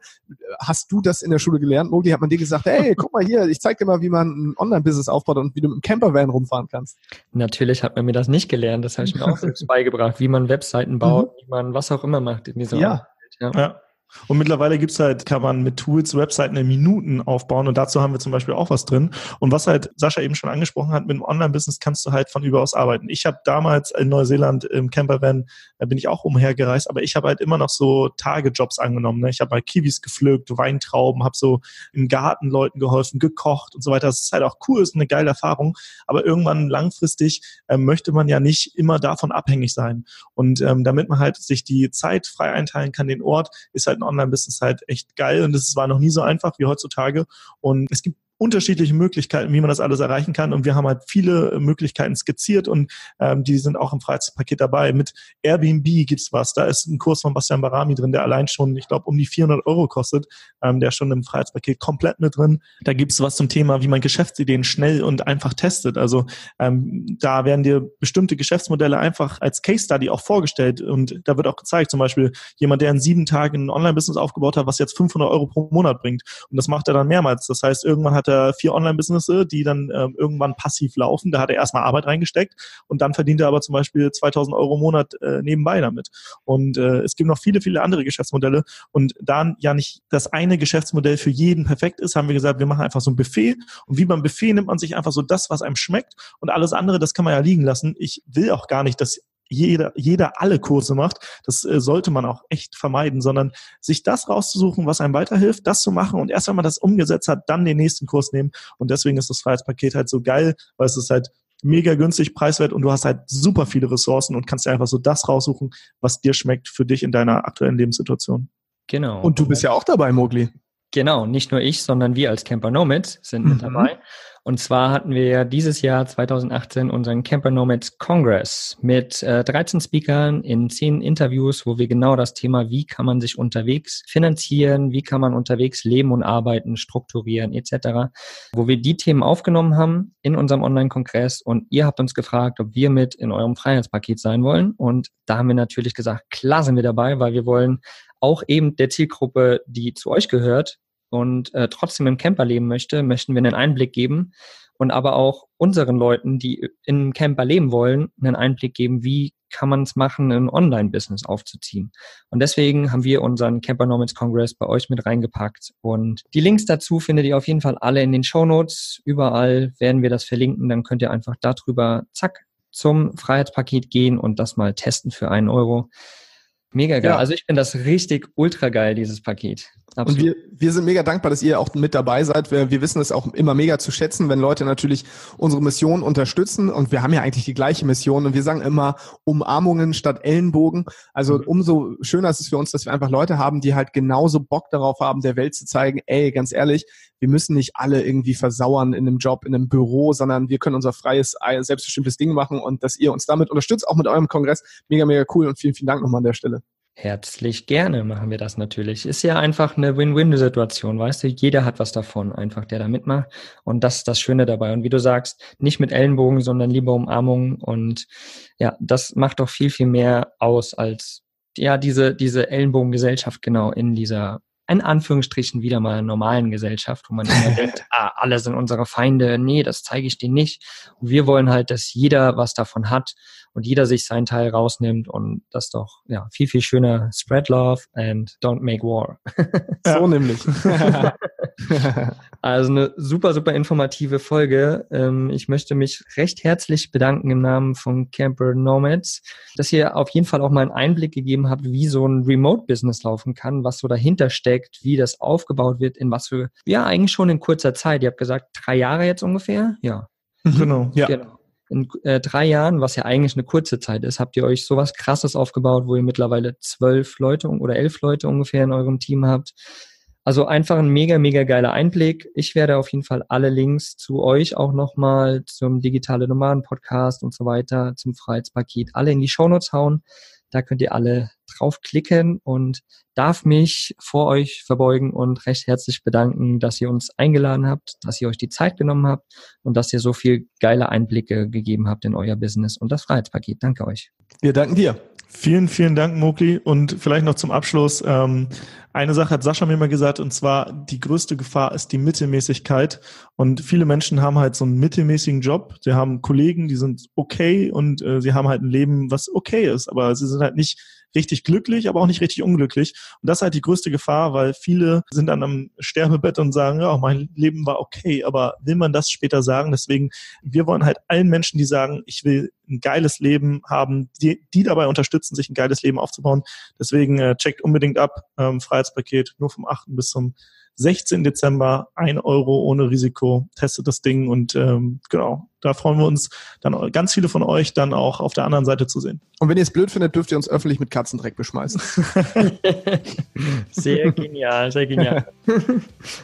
hast du das in der Schule gelernt, Mogli? Hat man dir gesagt, hey, guck mal hier, ich zeig dir mal, wie man ein Online-Business aufbaut und wie du mit dem Campervan rumfahren kannst. Natürlich hat man mir das nicht gelernt. Das habe ich mir auch selbst beigebracht, wie man Webseiten baut, mhm. wie man was auch immer macht in dieser ja. Ja. ja. Und mittlerweile gibt's halt, kann man mit Tools Webseiten in Minuten aufbauen und dazu haben wir zum Beispiel auch was drin. Und was halt Sascha eben schon angesprochen hat, mit dem Online-Business kannst du halt von überaus arbeiten. Ich habe damals in Neuseeland im Campervan, da bin ich auch umhergereist, aber ich habe halt immer noch so Tagejobs angenommen. Ne? Ich habe halt Kiwis gepflückt, Weintrauben, habe so im Garten Leuten geholfen, gekocht und so weiter. Das ist halt auch cool, ist eine geile Erfahrung. Aber irgendwann langfristig äh, möchte man ja nicht immer davon abhängig sein. Und ähm, damit man halt sich die Zeit frei einteilen kann, den Ort, ist halt Online-Business halt echt geil und es war noch nie so einfach wie heutzutage. Und es gibt unterschiedliche Möglichkeiten, wie man das alles erreichen kann. Und wir haben halt viele Möglichkeiten skizziert und ähm, die sind auch im Freizeitpaket dabei. Mit Airbnb gibt's was. Da ist ein Kurs von Bastian Barami drin, der allein schon, ich glaube, um die 400 Euro kostet. Ähm, der ist schon im Freizeitpaket komplett mit drin. Da gibt's was zum Thema, wie man Geschäftsideen schnell und einfach testet. Also ähm, da werden dir bestimmte Geschäftsmodelle einfach als Case Study auch vorgestellt und da wird auch gezeigt, zum Beispiel jemand, der in sieben Tagen ein Online-Business aufgebaut hat, was jetzt 500 Euro pro Monat bringt. Und das macht er dann mehrmals. Das heißt, irgendwann hat hat er vier Online-Businesses, die dann ähm, irgendwann passiv laufen. Da hat er erstmal Arbeit reingesteckt und dann verdient er aber zum Beispiel 2000 Euro im Monat äh, nebenbei damit. Und äh, es gibt noch viele, viele andere Geschäftsmodelle. Und da ja nicht das eine Geschäftsmodell für jeden perfekt ist, haben wir gesagt, wir machen einfach so ein Buffet. Und wie beim Buffet nimmt man sich einfach so das, was einem schmeckt. Und alles andere, das kann man ja liegen lassen. Ich will auch gar nicht, dass jeder, jeder alle Kurse macht. Das äh, sollte man auch echt vermeiden, sondern sich das rauszusuchen, was einem weiterhilft, das zu machen und erst wenn man das umgesetzt hat, dann den nächsten Kurs nehmen. Und deswegen ist das Freiheitspaket halt so geil, weil es ist halt mega günstig, preiswert und du hast halt super viele Ressourcen und kannst dir einfach so das raussuchen, was dir schmeckt für dich in deiner aktuellen Lebenssituation. Genau. Und du bist ja auch dabei, Mogli. Genau, nicht nur ich, sondern wir als Camper Nomads sind mit mhm. dabei. Und zwar hatten wir ja dieses Jahr 2018 unseren Camper Nomads Congress mit äh, 13 Speakern in 10 Interviews, wo wir genau das Thema, wie kann man sich unterwegs finanzieren, wie kann man unterwegs leben und arbeiten, strukturieren etc., wo wir die Themen aufgenommen haben in unserem Online-Kongress und ihr habt uns gefragt, ob wir mit in eurem Freiheitspaket sein wollen. Und da haben wir natürlich gesagt, klar sind wir dabei, weil wir wollen auch eben der Zielgruppe, die zu euch gehört, und äh, trotzdem im Camper leben möchte, möchten wir einen Einblick geben und aber auch unseren Leuten, die in Camper leben wollen, einen Einblick geben, wie kann man es machen, ein Online-Business aufzuziehen. Und deswegen haben wir unseren Camper Nomads Congress bei euch mit reingepackt. Und die Links dazu findet ihr auf jeden Fall alle in den Show Notes. Überall werden wir das verlinken. Dann könnt ihr einfach darüber, zack, zum Freiheitspaket gehen und das mal testen für einen Euro. Mega geil. Ja. Also ich finde das richtig ultra geil, dieses Paket. Absolut. Und wir, wir sind mega dankbar, dass ihr auch mit dabei seid. Wir, wir wissen es auch immer mega zu schätzen, wenn Leute natürlich unsere Mission unterstützen. Und wir haben ja eigentlich die gleiche Mission. Und wir sagen immer Umarmungen statt Ellenbogen. Also mhm. umso schöner ist es für uns, dass wir einfach Leute haben, die halt genauso Bock darauf haben, der Welt zu zeigen, ey, ganz ehrlich, wir müssen nicht alle irgendwie versauern in einem Job, in einem Büro, sondern wir können unser freies, selbstbestimmtes Ding machen und dass ihr uns damit unterstützt, auch mit eurem Kongress. Mega, mega cool und vielen, vielen Dank nochmal an der Stelle. Herzlich gerne machen wir das natürlich. Ist ja einfach eine Win-Win-Situation, weißt du? Jeder hat was davon, einfach der da mitmacht. Und das ist das Schöne dabei. Und wie du sagst, nicht mit Ellenbogen, sondern lieber Umarmung. Und ja, das macht doch viel, viel mehr aus als ja diese, diese Ellenbogengesellschaft genau in dieser in Anführungsstrichen wieder mal normalen Gesellschaft, wo man immer denkt, ah, alle sind unsere Feinde, nee, das zeige ich denen nicht. Und wir wollen halt, dass jeder was davon hat und jeder sich seinen Teil rausnimmt und das doch ja viel, viel schöner. Spread love and don't make war. so nämlich. also eine super, super informative Folge. Ähm, ich möchte mich recht herzlich bedanken im Namen von Camper Nomads, dass ihr auf jeden Fall auch mal einen Einblick gegeben habt, wie so ein Remote-Business laufen kann, was so dahinter steckt, wie das aufgebaut wird, in was für, ja, eigentlich schon in kurzer Zeit. Ihr habt gesagt, drei Jahre jetzt ungefähr? Ja. Mhm. Genau, ja. Genau in äh, drei Jahren, was ja eigentlich eine kurze Zeit ist, habt ihr euch sowas Krasses aufgebaut, wo ihr mittlerweile zwölf Leute oder elf Leute ungefähr in eurem Team habt. Also einfach ein mega, mega geiler Einblick. Ich werde auf jeden Fall alle Links zu euch auch nochmal zum Digitale Nomaden Podcast und so weiter, zum Freiheitspaket alle in die Shownotes hauen. Da könnt ihr alle draufklicken und darf mich vor euch verbeugen und recht herzlich bedanken, dass ihr uns eingeladen habt, dass ihr euch die Zeit genommen habt und dass ihr so viel geile Einblicke gegeben habt in euer Business und das Freiheitspaket. Danke euch. Wir danken dir. Vielen, vielen Dank, Mokli. Und vielleicht noch zum Abschluss. Ähm, eine Sache hat Sascha mir mal gesagt, und zwar die größte Gefahr ist die Mittelmäßigkeit. Und viele Menschen haben halt so einen mittelmäßigen Job. Sie haben Kollegen, die sind okay und äh, sie haben halt ein Leben, was okay ist, aber sie sind halt nicht richtig glücklich, aber auch nicht richtig unglücklich. Und das ist halt die größte Gefahr, weil viele sind dann am Sterbebett und sagen, ja, mein Leben war okay, aber will man das später sagen? Deswegen, wir wollen halt allen Menschen, die sagen, ich will ein geiles Leben haben, die, die dabei unterstützen, sich ein geiles Leben aufzubauen. Deswegen äh, checkt unbedingt ab, ähm, Freiheitspaket nur vom 8. bis zum 16. Dezember, ein Euro ohne Risiko, testet das Ding und ähm, genau, da freuen wir uns dann ganz viele von euch dann auch auf der anderen Seite zu sehen. Und wenn ihr es blöd findet, dürft ihr uns öffentlich mit Katzendreck beschmeißen. sehr genial, sehr genial.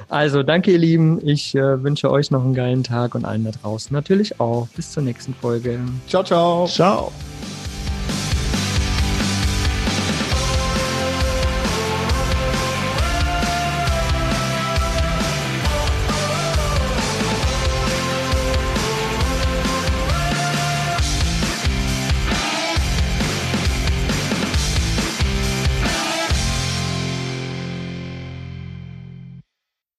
Also danke ihr Lieben, ich äh, wünsche euch noch einen geilen Tag und allen da draußen natürlich auch. Bis zur nächsten Folge. Ciao, ciao. Ciao.